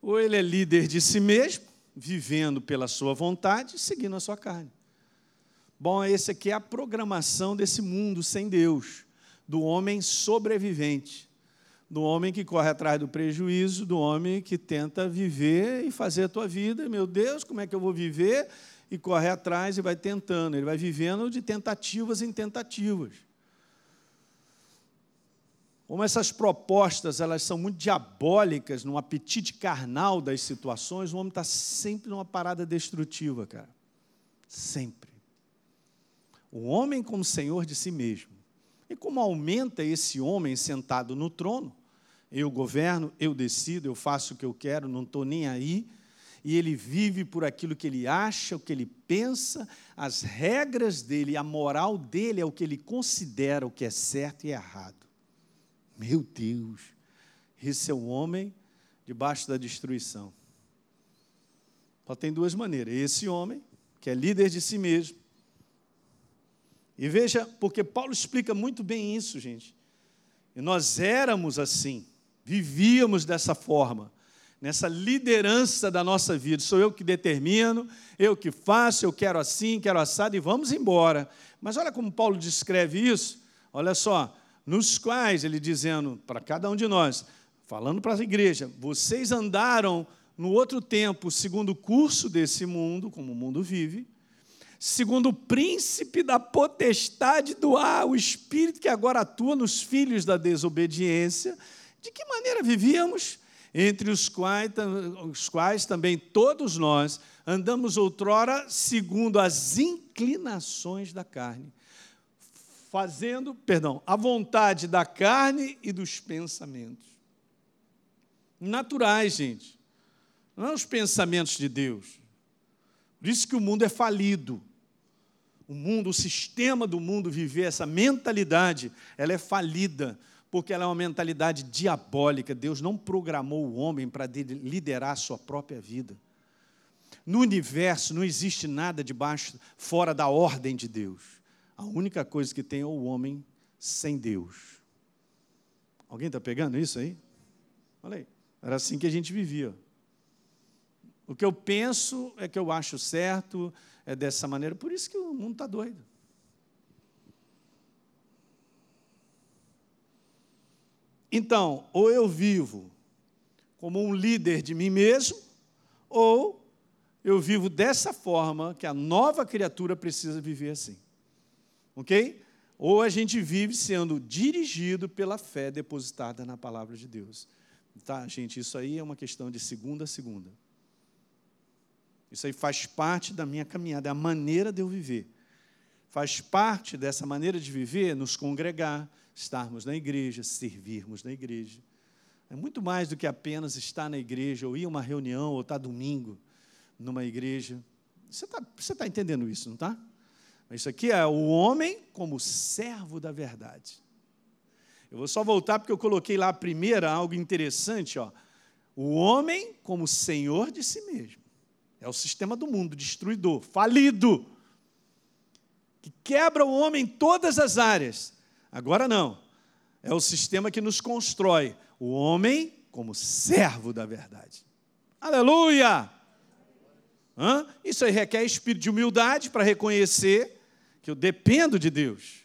ou ele é líder de si mesmo, vivendo pela sua vontade, seguindo a sua carne. Bom, esse aqui é a programação desse mundo sem Deus, do homem sobrevivente do homem que corre atrás do prejuízo, do homem que tenta viver e fazer a tua vida. Meu Deus, como é que eu vou viver? E corre atrás e vai tentando. Ele vai vivendo de tentativas em tentativas. Como essas propostas elas são muito diabólicas, no apetite carnal das situações, o homem está sempre numa parada destrutiva, cara. Sempre. O homem como senhor de si mesmo. E como aumenta esse homem sentado no trono, eu governo, eu decido, eu faço o que eu quero, não estou nem aí. E ele vive por aquilo que ele acha, o que ele pensa, as regras dele, a moral dele é o que ele considera o que é certo e errado. Meu Deus, esse é o homem debaixo da destruição. Só tem duas maneiras. Esse homem, que é líder de si mesmo. E veja, porque Paulo explica muito bem isso, gente. E nós éramos assim vivíamos dessa forma, nessa liderança da nossa vida. Sou eu que determino, eu que faço, eu quero assim, quero assado e vamos embora. Mas olha como Paulo descreve isso. Olha só, nos quais ele dizendo para cada um de nós, falando para a igreja, vocês andaram no outro tempo segundo o curso desse mundo, como o mundo vive, segundo o príncipe da potestade do ar, o espírito que agora atua nos filhos da desobediência, de que maneira vivíamos? entre os quais, os quais também todos nós andamos outrora segundo as inclinações da carne, fazendo, perdão, a vontade da carne e dos pensamentos. Naturais, gente. Não é os pensamentos de Deus. Por isso que o mundo é falido. O mundo, o sistema do mundo viver essa mentalidade, ela é falida porque ela é uma mentalidade diabólica. Deus não programou o homem para liderar a sua própria vida. No universo não existe nada debaixo, fora da ordem de Deus. A única coisa que tem é o homem sem Deus. Alguém está pegando isso aí? Olha aí. Era assim que a gente vivia. O que eu penso é que eu acho certo, é dessa maneira. Por isso que o mundo está doido. Então, ou eu vivo como um líder de mim mesmo, ou eu vivo dessa forma que a nova criatura precisa viver assim. Ok? Ou a gente vive sendo dirigido pela fé depositada na palavra de Deus. Tá, gente, isso aí é uma questão de segunda a segunda. Isso aí faz parte da minha caminhada, é a maneira de eu viver. Faz parte dessa maneira de viver nos congregar, estarmos na igreja, servirmos na igreja. É muito mais do que apenas estar na igreja, ou ir a uma reunião, ou estar domingo numa igreja. Você está tá entendendo isso, não está? Isso aqui é o homem como servo da verdade. Eu vou só voltar porque eu coloquei lá a primeira, algo interessante. Ó. O homem como senhor de si mesmo. É o sistema do mundo, destruidor, falido, que quebra o homem em todas as áreas. Agora não. É o sistema que nos constrói o homem como servo da verdade. Aleluia! Hã? Isso aí requer espírito de humildade para reconhecer que eu dependo de Deus.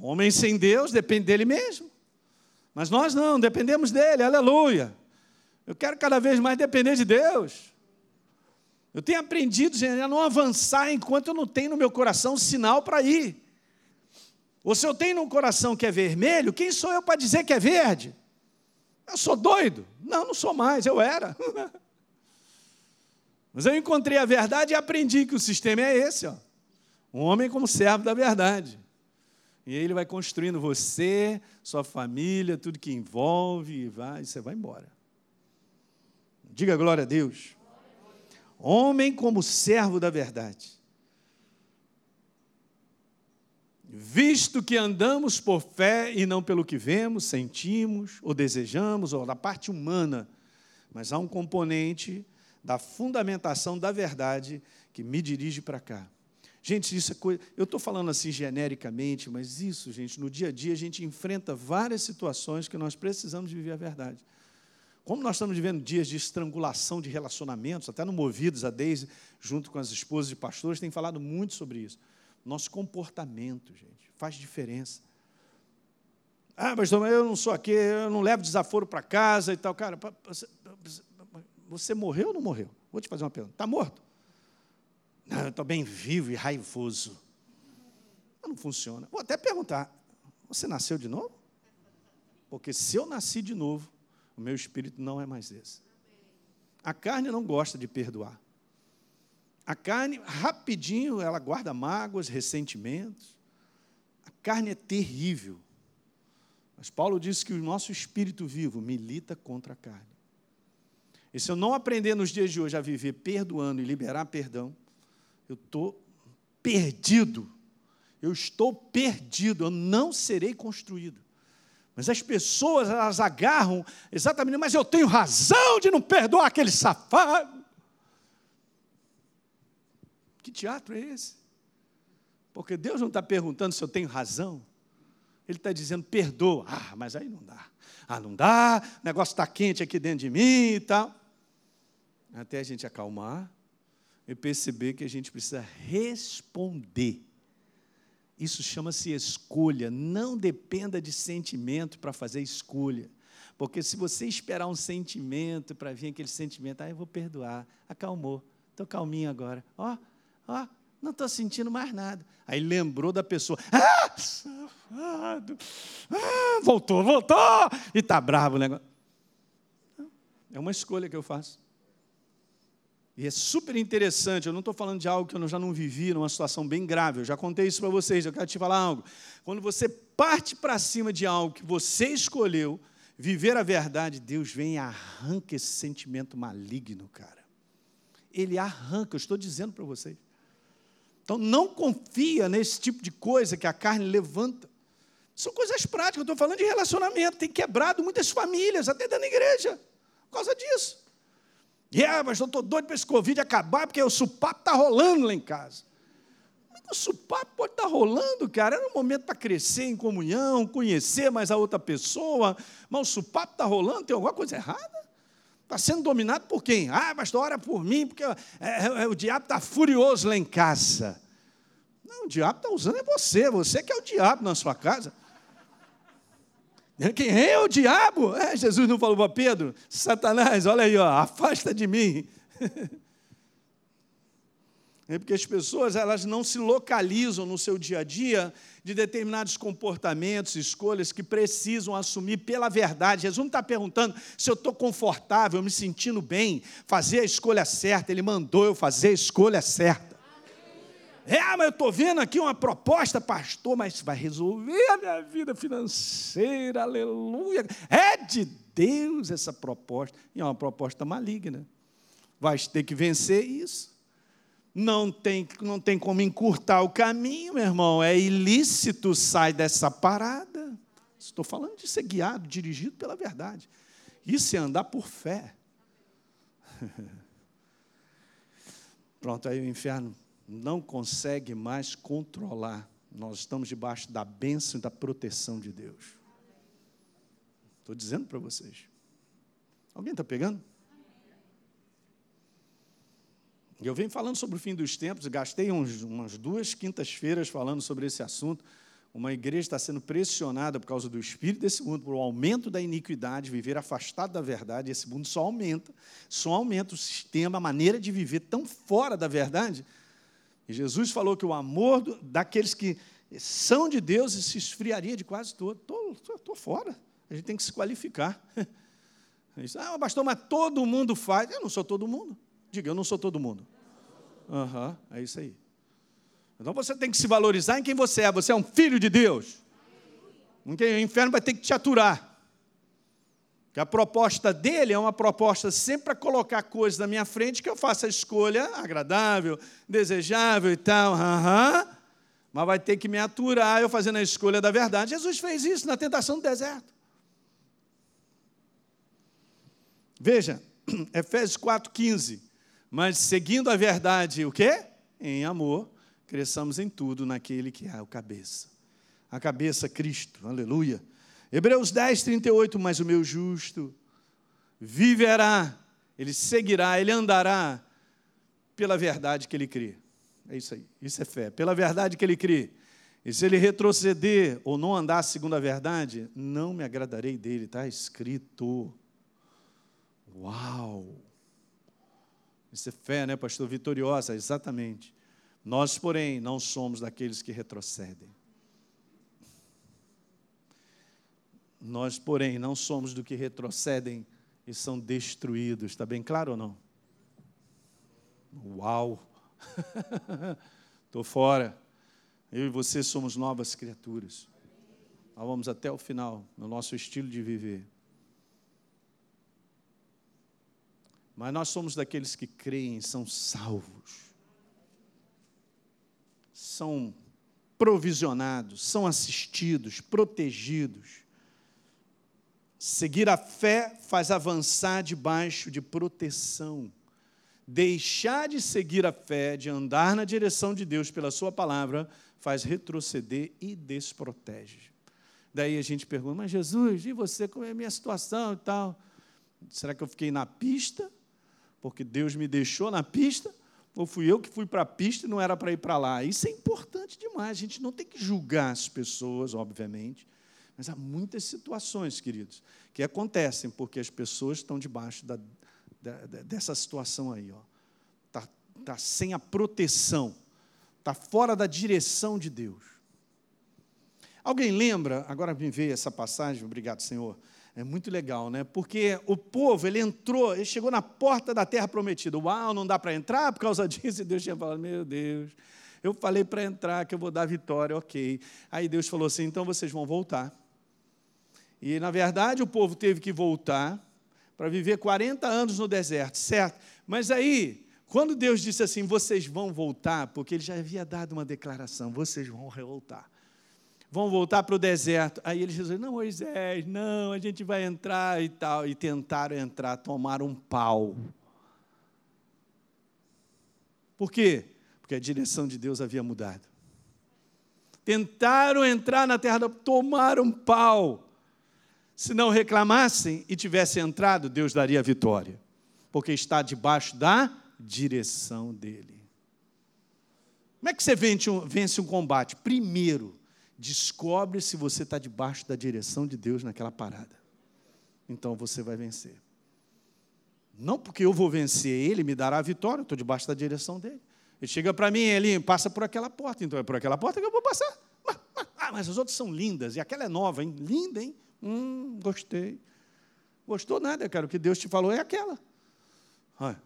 O homem sem Deus depende dele mesmo. Mas nós não, dependemos dele, aleluia. Eu quero cada vez mais depender de Deus. Eu tenho aprendido, gente, a não avançar enquanto eu não tenho no meu coração sinal para ir. Ou se eu tenho no coração que é vermelho, quem sou eu para dizer que é verde? Eu sou doido? Não, não sou mais, eu era. Mas eu encontrei a verdade e aprendi que o sistema é esse, ó. Um homem como servo da verdade. E ele vai construindo você, sua família, tudo que envolve, e vai, e você vai embora. Diga glória a Deus. Homem como servo da verdade. Visto que andamos por fé e não pelo que vemos, sentimos ou desejamos, ou da parte humana, mas há um componente da fundamentação da verdade que me dirige para cá. Gente, isso é coisa. Eu estou falando assim genericamente, mas isso, gente, no dia a dia a gente enfrenta várias situações que nós precisamos viver a verdade. Como nós estamos vivendo dias de estrangulação de relacionamentos, até no Movidos, a Deise, junto com as esposas de pastores, tem falado muito sobre isso. Nosso comportamento, gente, faz diferença. Ah, mas eu não sou aqui, eu não levo desaforo para casa e tal. Cara, você morreu ou não morreu? Vou te fazer uma pergunta. Está morto? Não, eu estou bem vivo e raivoso. Não funciona. Vou até perguntar: você nasceu de novo? Porque se eu nasci de novo, o meu espírito não é mais esse. A carne não gosta de perdoar. A carne, rapidinho, ela guarda mágoas, ressentimentos. A carne é terrível. Mas Paulo diz que o nosso espírito vivo milita contra a carne. E se eu não aprender nos dias de hoje a viver perdoando e liberar perdão, eu estou perdido. Eu estou perdido, eu não serei construído. Mas as pessoas, elas agarram exatamente, mas eu tenho razão de não perdoar aquele safado. Que teatro é esse? Porque Deus não está perguntando se eu tenho razão. Ele está dizendo, perdoa. Ah, mas aí não dá. Ah, não dá, o negócio está quente aqui dentro de mim e tal. Até a gente acalmar e perceber que a gente precisa responder. Isso chama-se escolha. Não dependa de sentimento para fazer escolha. Porque se você esperar um sentimento para vir aquele sentimento, ah, eu vou perdoar. Acalmou. Estou calminho agora. Ó, oh, Ó, não estou sentindo mais nada. Aí lembrou da pessoa. Ah, safado. Ah, voltou, voltou. E está bravo o negócio. É uma escolha que eu faço. E é super interessante, eu não estou falando de algo que eu já não vivi, numa situação bem grave, eu já contei isso para vocês, eu quero te falar algo. Quando você parte para cima de algo que você escolheu, viver a verdade, Deus vem e arranca esse sentimento maligno, cara. Ele arranca, eu estou dizendo para vocês. Então não confia nesse tipo de coisa que a carne levanta. São coisas práticas, eu estou falando de relacionamento, tem quebrado muitas famílias, até dentro da igreja, por causa disso. E é, mas eu estou doido para esse Covid acabar, porque o supapo está rolando lá em casa. Que o supapo pode estar tá rolando, cara? Era um momento para crescer em comunhão, conhecer mais a outra pessoa, mas o supapo está rolando, tem alguma coisa errada? Está sendo dominado por quem? Ah, pastor, ora por mim, porque é, é, é o diabo está furioso lá em casa. Não, o diabo está usando é você, você que é o diabo na sua casa. Quem é o diabo? É, Jesus não falou para Pedro: Satanás, olha aí, ó, afasta de mim. É porque as pessoas elas não se localizam no seu dia a dia de determinados comportamentos, escolhas que precisam assumir pela verdade. Jesus não está perguntando se eu estou confortável, me sentindo bem, fazer a escolha certa. Ele mandou eu fazer a escolha certa. É, mas eu estou vendo aqui uma proposta, pastor, mas vai resolver a minha vida financeira, aleluia. É de Deus essa proposta. E é uma proposta maligna. Vai ter que vencer isso. Não tem, não tem como encurtar o caminho, meu irmão. É ilícito, sai dessa parada. Estou falando de ser guiado, dirigido pela verdade. Isso é andar por fé. Pronto, aí o inferno não consegue mais controlar. Nós estamos debaixo da bênção e da proteção de Deus. Estou dizendo para vocês. Alguém está pegando? Eu venho falando sobre o fim dos tempos, gastei uns, umas duas quintas-feiras falando sobre esse assunto. Uma igreja está sendo pressionada por causa do espírito desse mundo, por o aumento da iniquidade, viver afastado da verdade. Esse mundo só aumenta, só aumenta o sistema, a maneira de viver tão fora da verdade e Jesus falou que o amor do, daqueles que são de Deus se esfriaria de quase todo. Estou fora. A gente tem que se qualificar. ah, pastor, mas todo mundo faz. Eu não sou todo mundo. Diga, eu não sou todo mundo. Uhum, é isso aí. Então você tem que se valorizar em quem você é. Você é um filho de Deus. O inferno vai ter que te aturar. Que a proposta dele é uma proposta sempre para colocar coisas na minha frente que eu faça a escolha agradável, desejável e tal. Uhum. Mas vai ter que me aturar eu fazendo a escolha da verdade. Jesus fez isso na tentação do deserto. Veja, Efésios 4,15. Mas seguindo a verdade, o quê? Em amor, cresçamos em tudo naquele que é o cabeça. A cabeça, Cristo, aleluia Hebreus 10, 38, mas o meu justo viverá, ele seguirá, ele andará pela verdade que ele crê. É isso aí, isso é fé, pela verdade que ele crê. E se ele retroceder ou não andar segundo a verdade, não me agradarei dele, está escrito. Uau! Isso é fé, né, pastor? Vitoriosa, exatamente. Nós, porém, não somos daqueles que retrocedem. Nós, porém, não somos do que retrocedem e são destruídos. Está bem claro ou não? Uau! Estou fora. Eu e você somos novas criaturas. Nós vamos até o final no nosso estilo de viver. Mas nós somos daqueles que creem, são salvos, são provisionados, são assistidos, protegidos. Seguir a fé faz avançar debaixo de proteção. Deixar de seguir a fé, de andar na direção de Deus pela Sua palavra, faz retroceder e desprotege. Daí a gente pergunta, mas Jesus, e você, como é a minha situação e tal? Será que eu fiquei na pista? Porque Deus me deixou na pista? Ou fui eu que fui para a pista e não era para ir para lá? Isso é importante demais. A gente não tem que julgar as pessoas, obviamente. Mas há muitas situações, queridos, que acontecem porque as pessoas estão debaixo da, da, dessa situação aí. Está tá sem a proteção, está fora da direção de Deus. Alguém lembra, agora me veio essa passagem, obrigado, Senhor. É muito legal, né? Porque o povo, ele entrou, ele chegou na porta da terra prometida. Uau, não dá para entrar por causa disso. E Deus tinha falado: Meu Deus, eu falei para entrar que eu vou dar vitória, ok. Aí Deus falou assim: Então vocês vão voltar. E, na verdade, o povo teve que voltar para viver 40 anos no deserto, certo? Mas aí, quando Deus disse assim: Vocês vão voltar, porque ele já havia dado uma declaração: Vocês vão voltar vão voltar para o deserto. Aí eles disseram, não, Moisés, não, a gente vai entrar e tal. E tentaram entrar, tomaram um pau. Por quê? Porque a direção de Deus havia mudado. Tentaram entrar na terra, tomaram um pau. Se não reclamassem e tivessem entrado, Deus daria a vitória. Porque está debaixo da direção dele. Como é que você vence um, vence um combate? Primeiro, Descobre se você está debaixo da direção de Deus naquela parada. Então você vai vencer. Não porque eu vou vencer, ele me dará a vitória, eu estou debaixo da direção dele. Ele chega para mim, ele passa por aquela porta, então é por aquela porta que eu vou passar. Ah, mas as outras são lindas, e aquela é nova, hein? Linda, hein? Hum, gostei. Gostou nada, cara, o que Deus te falou é aquela. Olha.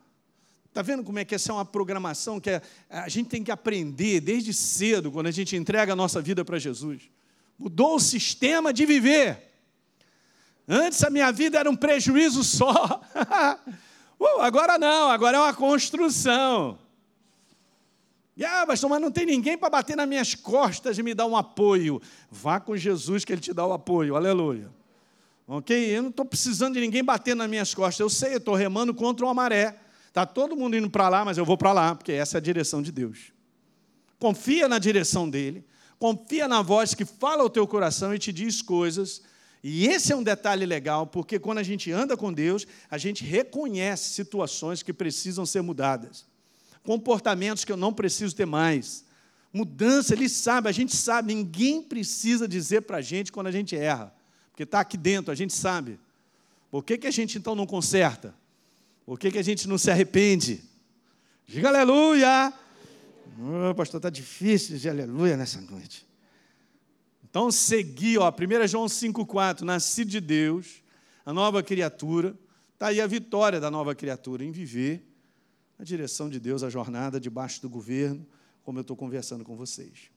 Está vendo como é que essa é uma programação que é, a gente tem que aprender desde cedo, quando a gente entrega a nossa vida para Jesus? Mudou o sistema de viver. Antes a minha vida era um prejuízo só. uh, agora não, agora é uma construção. Ah, pastor, mas não tem ninguém para bater nas minhas costas e me dar um apoio. Vá com Jesus que Ele te dá o apoio, aleluia. Ok? Eu não estou precisando de ninguém bater nas minhas costas. Eu sei, eu estou remando contra uma maré. Está todo mundo indo para lá, mas eu vou para lá, porque essa é a direção de Deus. Confia na direção dele, confia na voz que fala ao teu coração e te diz coisas. E esse é um detalhe legal, porque quando a gente anda com Deus, a gente reconhece situações que precisam ser mudadas, comportamentos que eu não preciso ter mais. Mudança, ele sabe, a gente sabe, ninguém precisa dizer para a gente quando a gente erra, porque está aqui dentro, a gente sabe. Por que, que a gente então não conserta? Por que, que a gente não se arrepende? Diga aleluia! Oh, pastor, está difícil dizer aleluia nessa noite. Então, seguir, ó, 1 João 5,4, nascido de Deus, a nova criatura, está aí a vitória da nova criatura em viver na direção de Deus, a jornada debaixo do governo, como eu estou conversando com vocês.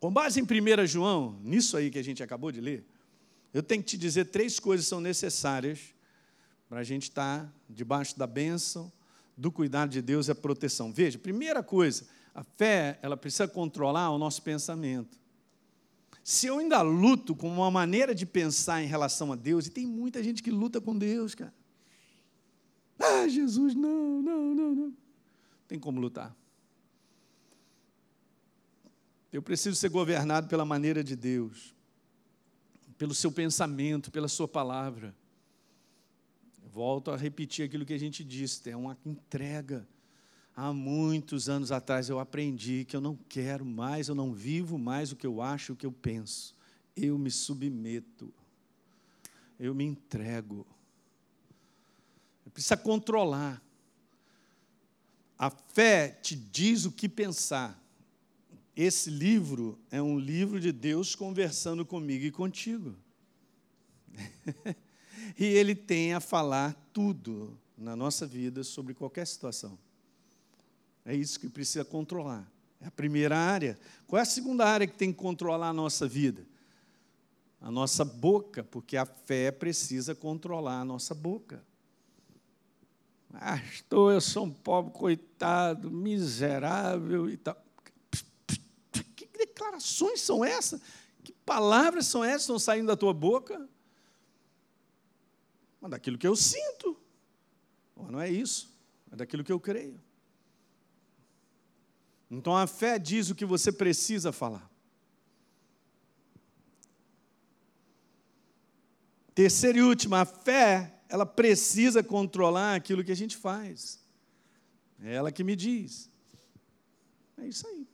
Com base em 1 João, nisso aí que a gente acabou de ler, eu tenho que te dizer três coisas são necessárias para a gente estar debaixo da bênção, do cuidado de Deus e a proteção. Veja, primeira coisa, a fé, ela precisa controlar o nosso pensamento. Se eu ainda luto com uma maneira de pensar em relação a Deus, e tem muita gente que luta com Deus, cara. Ah, Jesus, não, não, não, não. Tem como lutar. Eu preciso ser governado pela maneira de Deus pelo seu pensamento, pela sua palavra. Volto a repetir aquilo que a gente disse, é uma entrega. Há muitos anos atrás eu aprendi que eu não quero mais, eu não vivo mais o que eu acho, o que eu penso. Eu me submeto. Eu me entrego. Precisa controlar. A fé te diz o que pensar. Esse livro é um livro de Deus conversando comigo e contigo. e ele tem a falar tudo na nossa vida sobre qualquer situação. É isso que precisa controlar. É a primeira área. Qual é a segunda área que tem que controlar a nossa vida? A nossa boca, porque a fé precisa controlar a nossa boca. Pastor, eu sou um pobre coitado, miserável e tal declarações são essas? Que palavras são essas que estão saindo da tua boca? Mas daquilo que eu sinto. Mas não é isso, é daquilo que eu creio. Então a fé diz o que você precisa falar. Terceira e última, a fé, ela precisa controlar aquilo que a gente faz. É ela que me diz. É isso aí.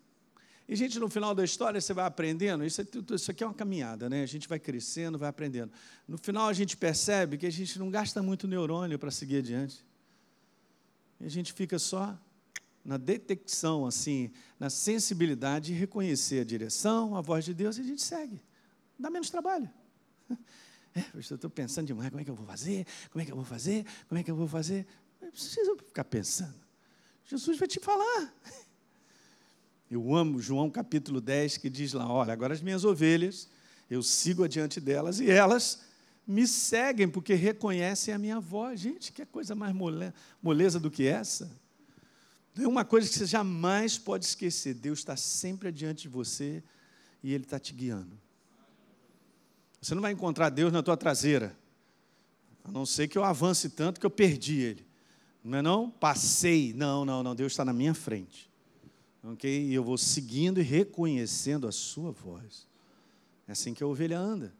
E, gente, no final da história você vai aprendendo, isso, é, isso aqui é uma caminhada, né? A gente vai crescendo, vai aprendendo. No final a gente percebe que a gente não gasta muito neurônio para seguir adiante. E a gente fica só na detecção, assim, na sensibilidade de reconhecer a direção, a voz de Deus, e a gente segue. dá menos trabalho. É, eu estou pensando demais, como é que eu vou fazer? Como é que eu vou fazer? Como é que eu vou fazer? Não precisa ficar pensando. Jesus vai te falar. Eu amo João capítulo 10, que diz lá: Olha, agora as minhas ovelhas, eu sigo adiante delas e elas me seguem porque reconhecem a minha voz. Gente, que coisa mais mole, moleza do que essa? É uma coisa que você jamais pode esquecer: Deus está sempre adiante de você e Ele está te guiando. Você não vai encontrar Deus na tua traseira. A não ser que eu avance tanto que eu perdi ele. Não é não? Passei. Não, não, não. Deus está na minha frente. Ok? E eu vou seguindo e reconhecendo a sua voz. É assim que a ovelha anda.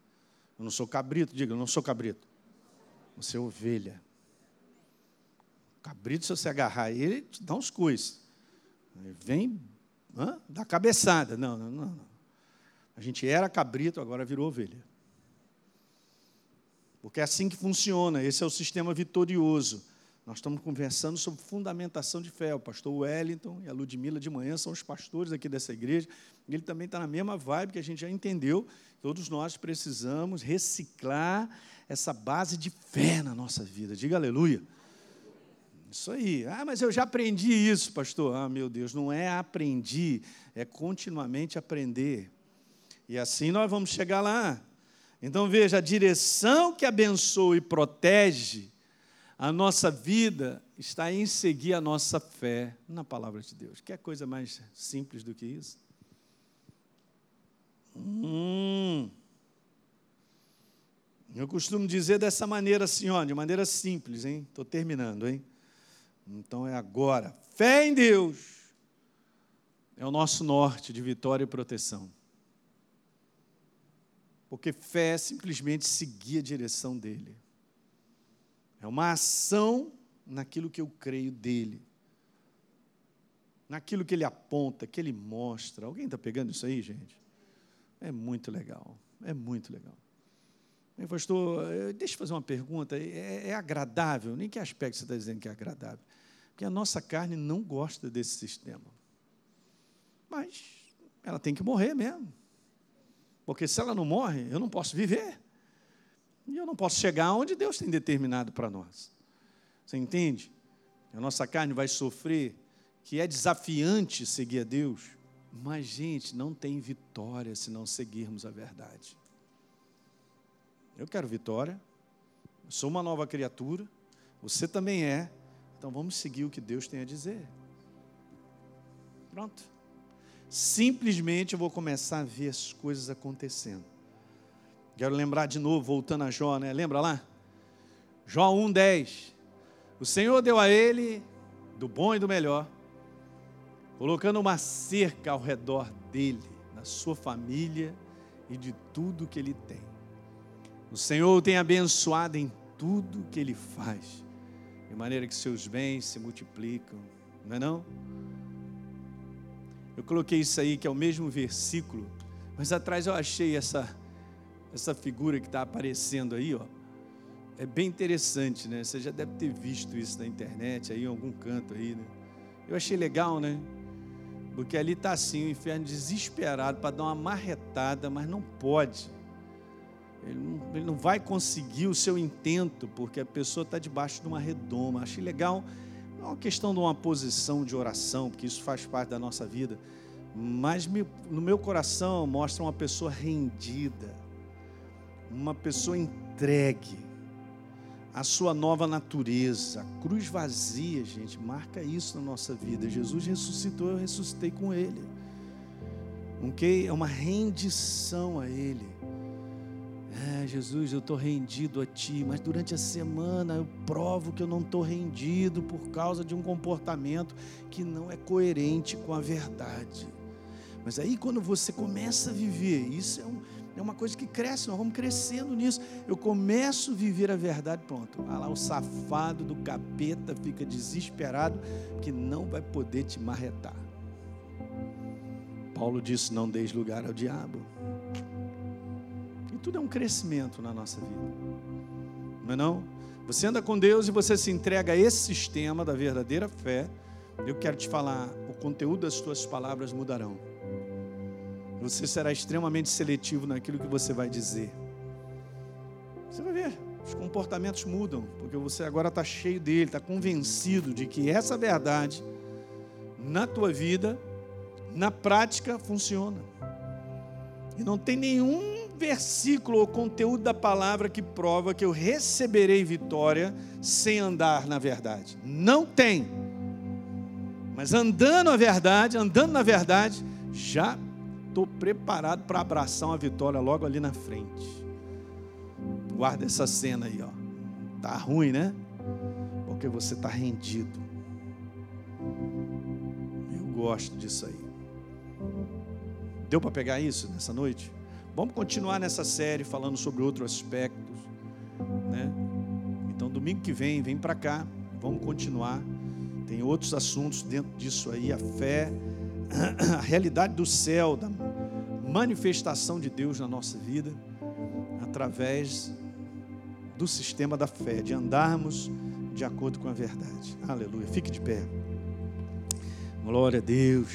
Eu não sou cabrito, diga, eu não sou cabrito. Você é ovelha. Cabrito, se você agarrar ele, te dá uns coices. Ele vem, hã? dá cabeçada. Não, não, não. A gente era cabrito, agora virou ovelha. Porque é assim que funciona, esse é o sistema vitorioso. Nós estamos conversando sobre fundamentação de fé. O pastor Wellington e a Ludmila de manhã são os pastores aqui dessa igreja. Ele também está na mesma vibe que a gente já entendeu. Todos nós precisamos reciclar essa base de fé na nossa vida. Diga aleluia. Isso aí. Ah, mas eu já aprendi isso, pastor. Ah, meu Deus, não é aprendi, é continuamente aprender. E assim nós vamos chegar lá. Então veja, a direção que abençoa e protege a nossa vida está em seguir a nossa fé na palavra de Deus. Quer coisa mais simples do que isso? Hum. Eu costumo dizer dessa maneira assim, ó, de maneira simples, hein? Estou terminando, hein? Então é agora. Fé em Deus é o nosso norte de vitória e proteção. Porque fé é simplesmente seguir a direção dele. É uma ação naquilo que eu creio dele. Naquilo que ele aponta, que ele mostra. Alguém está pegando isso aí, gente? É muito legal. É muito legal. Bem, pastor, eh, deixa eu fazer uma pergunta. É, é agradável? Nem que aspecto você está dizendo que é agradável? Porque a nossa carne não gosta desse sistema. Mas ela tem que morrer mesmo. Porque se ela não morre, eu não posso viver. E eu não posso chegar onde Deus tem determinado para nós. Você entende? A nossa carne vai sofrer, que é desafiante seguir a Deus, mas, gente, não tem vitória se não seguirmos a verdade. Eu quero vitória, eu sou uma nova criatura, você também é, então vamos seguir o que Deus tem a dizer. Pronto simplesmente eu vou começar a ver as coisas acontecendo. Quero lembrar de novo, voltando a Jó, né? Lembra lá? Jó 1,10. O Senhor deu a ele do bom e do melhor, colocando uma cerca ao redor dele, da sua família e de tudo que ele tem. O Senhor o tem abençoado em tudo que ele faz, de maneira que seus bens se multiplicam, não é não? Eu coloquei isso aí, que é o mesmo versículo, mas atrás eu achei essa, essa figura que está aparecendo aí, ó. É bem interessante, né? Você já deve ter visto isso na internet, aí em algum canto aí, né? Eu achei legal, né? Porque ali está assim, o inferno desesperado para dar uma marretada, mas não pode. Ele não, ele não vai conseguir o seu intento, porque a pessoa está debaixo de uma redoma. Achei legal não é uma questão de uma posição de oração, porque isso faz parte da nossa vida, mas me, no meu coração mostra uma pessoa rendida, uma pessoa entregue à sua nova natureza. A cruz vazia, gente, marca isso na nossa vida. Jesus ressuscitou, eu ressuscitei com Ele. Ok? É uma rendição a Ele. É, Jesus, eu estou rendido a Ti, mas durante a semana eu provo que eu não estou rendido por causa de um comportamento que não é coerente com a verdade. Mas aí quando você começa a viver, isso é, um, é uma coisa que cresce, nós vamos crescendo nisso. Eu começo a viver a verdade, pronto. Ah lá, o safado do capeta fica desesperado que não vai poder te marretar. Paulo disse: não deis lugar ao diabo tudo é um crescimento na nossa vida. Não é não? Você anda com Deus e você se entrega a esse sistema da verdadeira fé. Eu quero te falar, o conteúdo das tuas palavras mudarão. Você será extremamente seletivo naquilo que você vai dizer. Você vai ver, os comportamentos mudam, porque você agora está cheio dele, está convencido de que essa verdade, na tua vida, na prática, funciona. E não tem nenhum versículo ou conteúdo da palavra que prova que eu receberei vitória sem andar na verdade. Não tem. Mas andando a verdade, andando na verdade, já estou preparado para abraçar uma vitória logo ali na frente. Guarda essa cena aí, ó. Tá ruim, né? Porque você está rendido. Eu gosto disso aí. Deu para pegar isso nessa noite? Vamos continuar nessa série falando sobre outros aspectos, né? Então domingo que vem, vem para cá, vamos continuar. Tem outros assuntos dentro disso aí, a fé, a realidade do céu, da manifestação de Deus na nossa vida, através do sistema da fé, de andarmos de acordo com a verdade. Aleluia. Fique de pé. Glória a Deus.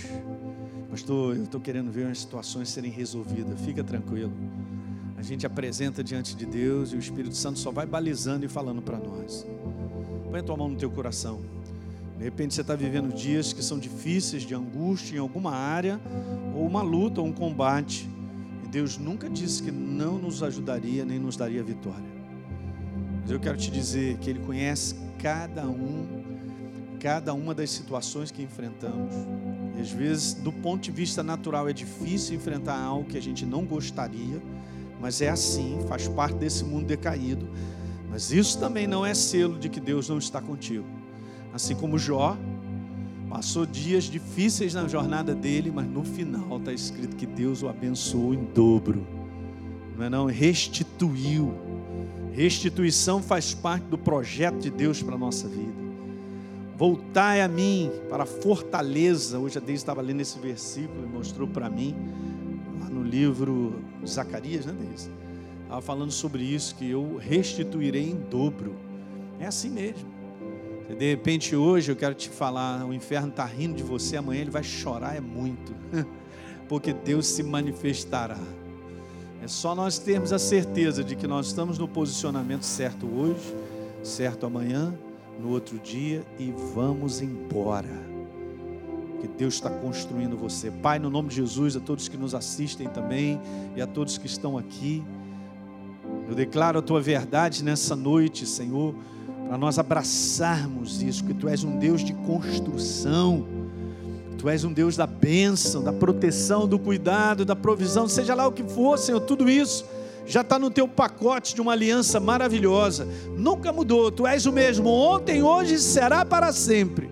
Pastor, eu estou querendo ver as situações serem resolvidas. Fica tranquilo. A gente apresenta diante de Deus e o Espírito Santo só vai balizando e falando para nós. Põe a tua mão no teu coração. De repente você está vivendo dias que são difíceis, de angústia em alguma área, ou uma luta, ou um combate. E Deus nunca disse que não nos ajudaria nem nos daria vitória. Mas eu quero te dizer que Ele conhece cada um, cada uma das situações que enfrentamos. E às vezes, do ponto de vista natural, é difícil enfrentar algo que a gente não gostaria, mas é assim, faz parte desse mundo decaído. Mas isso também não é selo de que Deus não está contigo. Assim como Jó, passou dias difíceis na jornada dele, mas no final está escrito que Deus o abençoou em dobro. Não é não? Restituiu Restituição faz parte do projeto de Deus para a nossa vida. Voltai a mim para a fortaleza. Hoje a Deise estava lendo esse versículo e mostrou para mim, lá no livro Zacarias, né, Deise? Estava falando sobre isso, que eu restituirei em dobro. É assim mesmo. De repente hoje eu quero te falar, o inferno está rindo de você, amanhã ele vai chorar é muito. Porque Deus se manifestará. É só nós termos a certeza de que nós estamos no posicionamento certo hoje, certo amanhã, no outro dia e vamos embora. Que Deus está construindo você. Pai, no nome de Jesus, a todos que nos assistem também e a todos que estão aqui, eu declaro a tua verdade nessa noite, Senhor, para nós abraçarmos isso, que tu és um Deus de construção Tu és um Deus da bênção, da proteção, do cuidado, da provisão, seja lá o que for, Senhor, tudo isso já está no teu pacote de uma aliança maravilhosa. Nunca mudou, tu és o mesmo, ontem, hoje e será para sempre.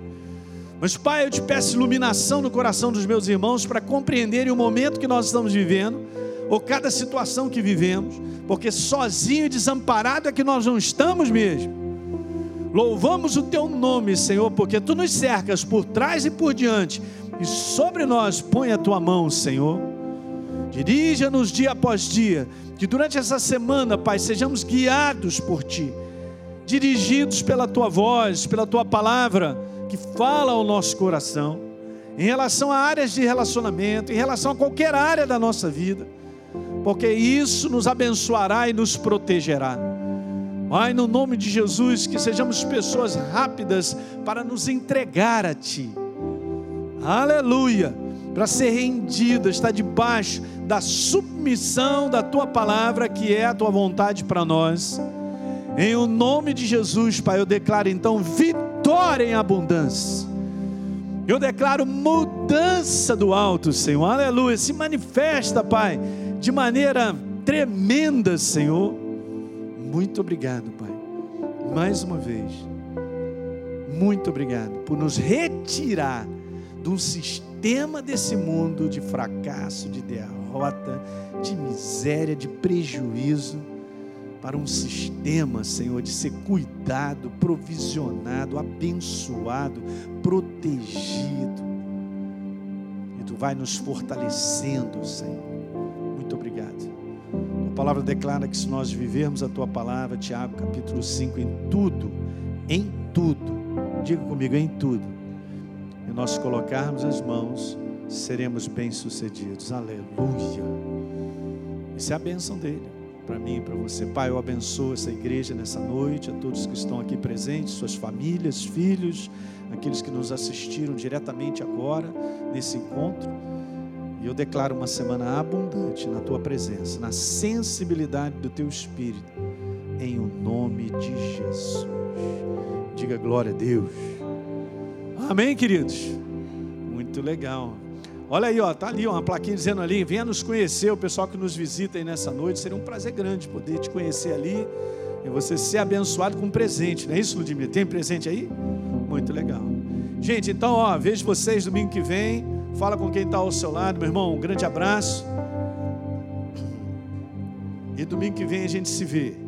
Mas, Pai, eu te peço iluminação no coração dos meus irmãos para compreenderem o momento que nós estamos vivendo, ou cada situação que vivemos, porque sozinho e desamparado é que nós não estamos mesmo. Louvamos o teu nome, Senhor, porque tu nos cercas por trás e por diante, e sobre nós põe a tua mão, Senhor. Dirija-nos dia após dia, que durante essa semana, Pai, sejamos guiados por ti, dirigidos pela tua voz, pela tua palavra, que fala ao nosso coração, em relação a áreas de relacionamento, em relação a qualquer área da nossa vida, porque isso nos abençoará e nos protegerá. Pai, no nome de Jesus, que sejamos pessoas rápidas para nos entregar a Ti. Aleluia! Para ser rendida, estar debaixo da submissão da Tua palavra, que é a Tua vontade para nós. Em o nome de Jesus, Pai, eu declaro então vitória em abundância. Eu declaro mudança do alto, Senhor. Aleluia. Se manifesta, Pai, de maneira tremenda, Senhor muito obrigado, Pai, mais uma vez. Muito obrigado por nos retirar de um sistema desse mundo de fracasso, de derrota, de miséria, de prejuízo, para um sistema, Senhor, de ser cuidado, provisionado, abençoado, protegido. E Tu vai nos fortalecendo, Senhor. Palavra declara que se nós vivermos a tua palavra, Tiago capítulo 5, em tudo, em tudo, diga comigo, em tudo, e nós colocarmos as mãos seremos bem-sucedidos. Aleluia. Isso é a bênção dele para mim e para você. Pai, eu abençoo essa igreja nessa noite, a todos que estão aqui presentes, suas famílias, filhos, aqueles que nos assistiram diretamente agora nesse encontro. E eu declaro uma semana abundante na tua presença, na sensibilidade do teu espírito, em o nome de Jesus. Diga glória a Deus. Amém, queridos? Muito legal. Olha aí, ó, tá ali uma plaquinha dizendo ali, venha nos conhecer, o pessoal que nos visita aí nessa noite, seria um prazer grande poder te conhecer ali e você ser abençoado com um presente, não é isso, Ludmila? Tem presente aí? Muito legal. Gente, então, ó, vejo vocês domingo que vem, fala com quem está ao seu lado, meu irmão, um grande abraço. E domingo que vem a gente se vê.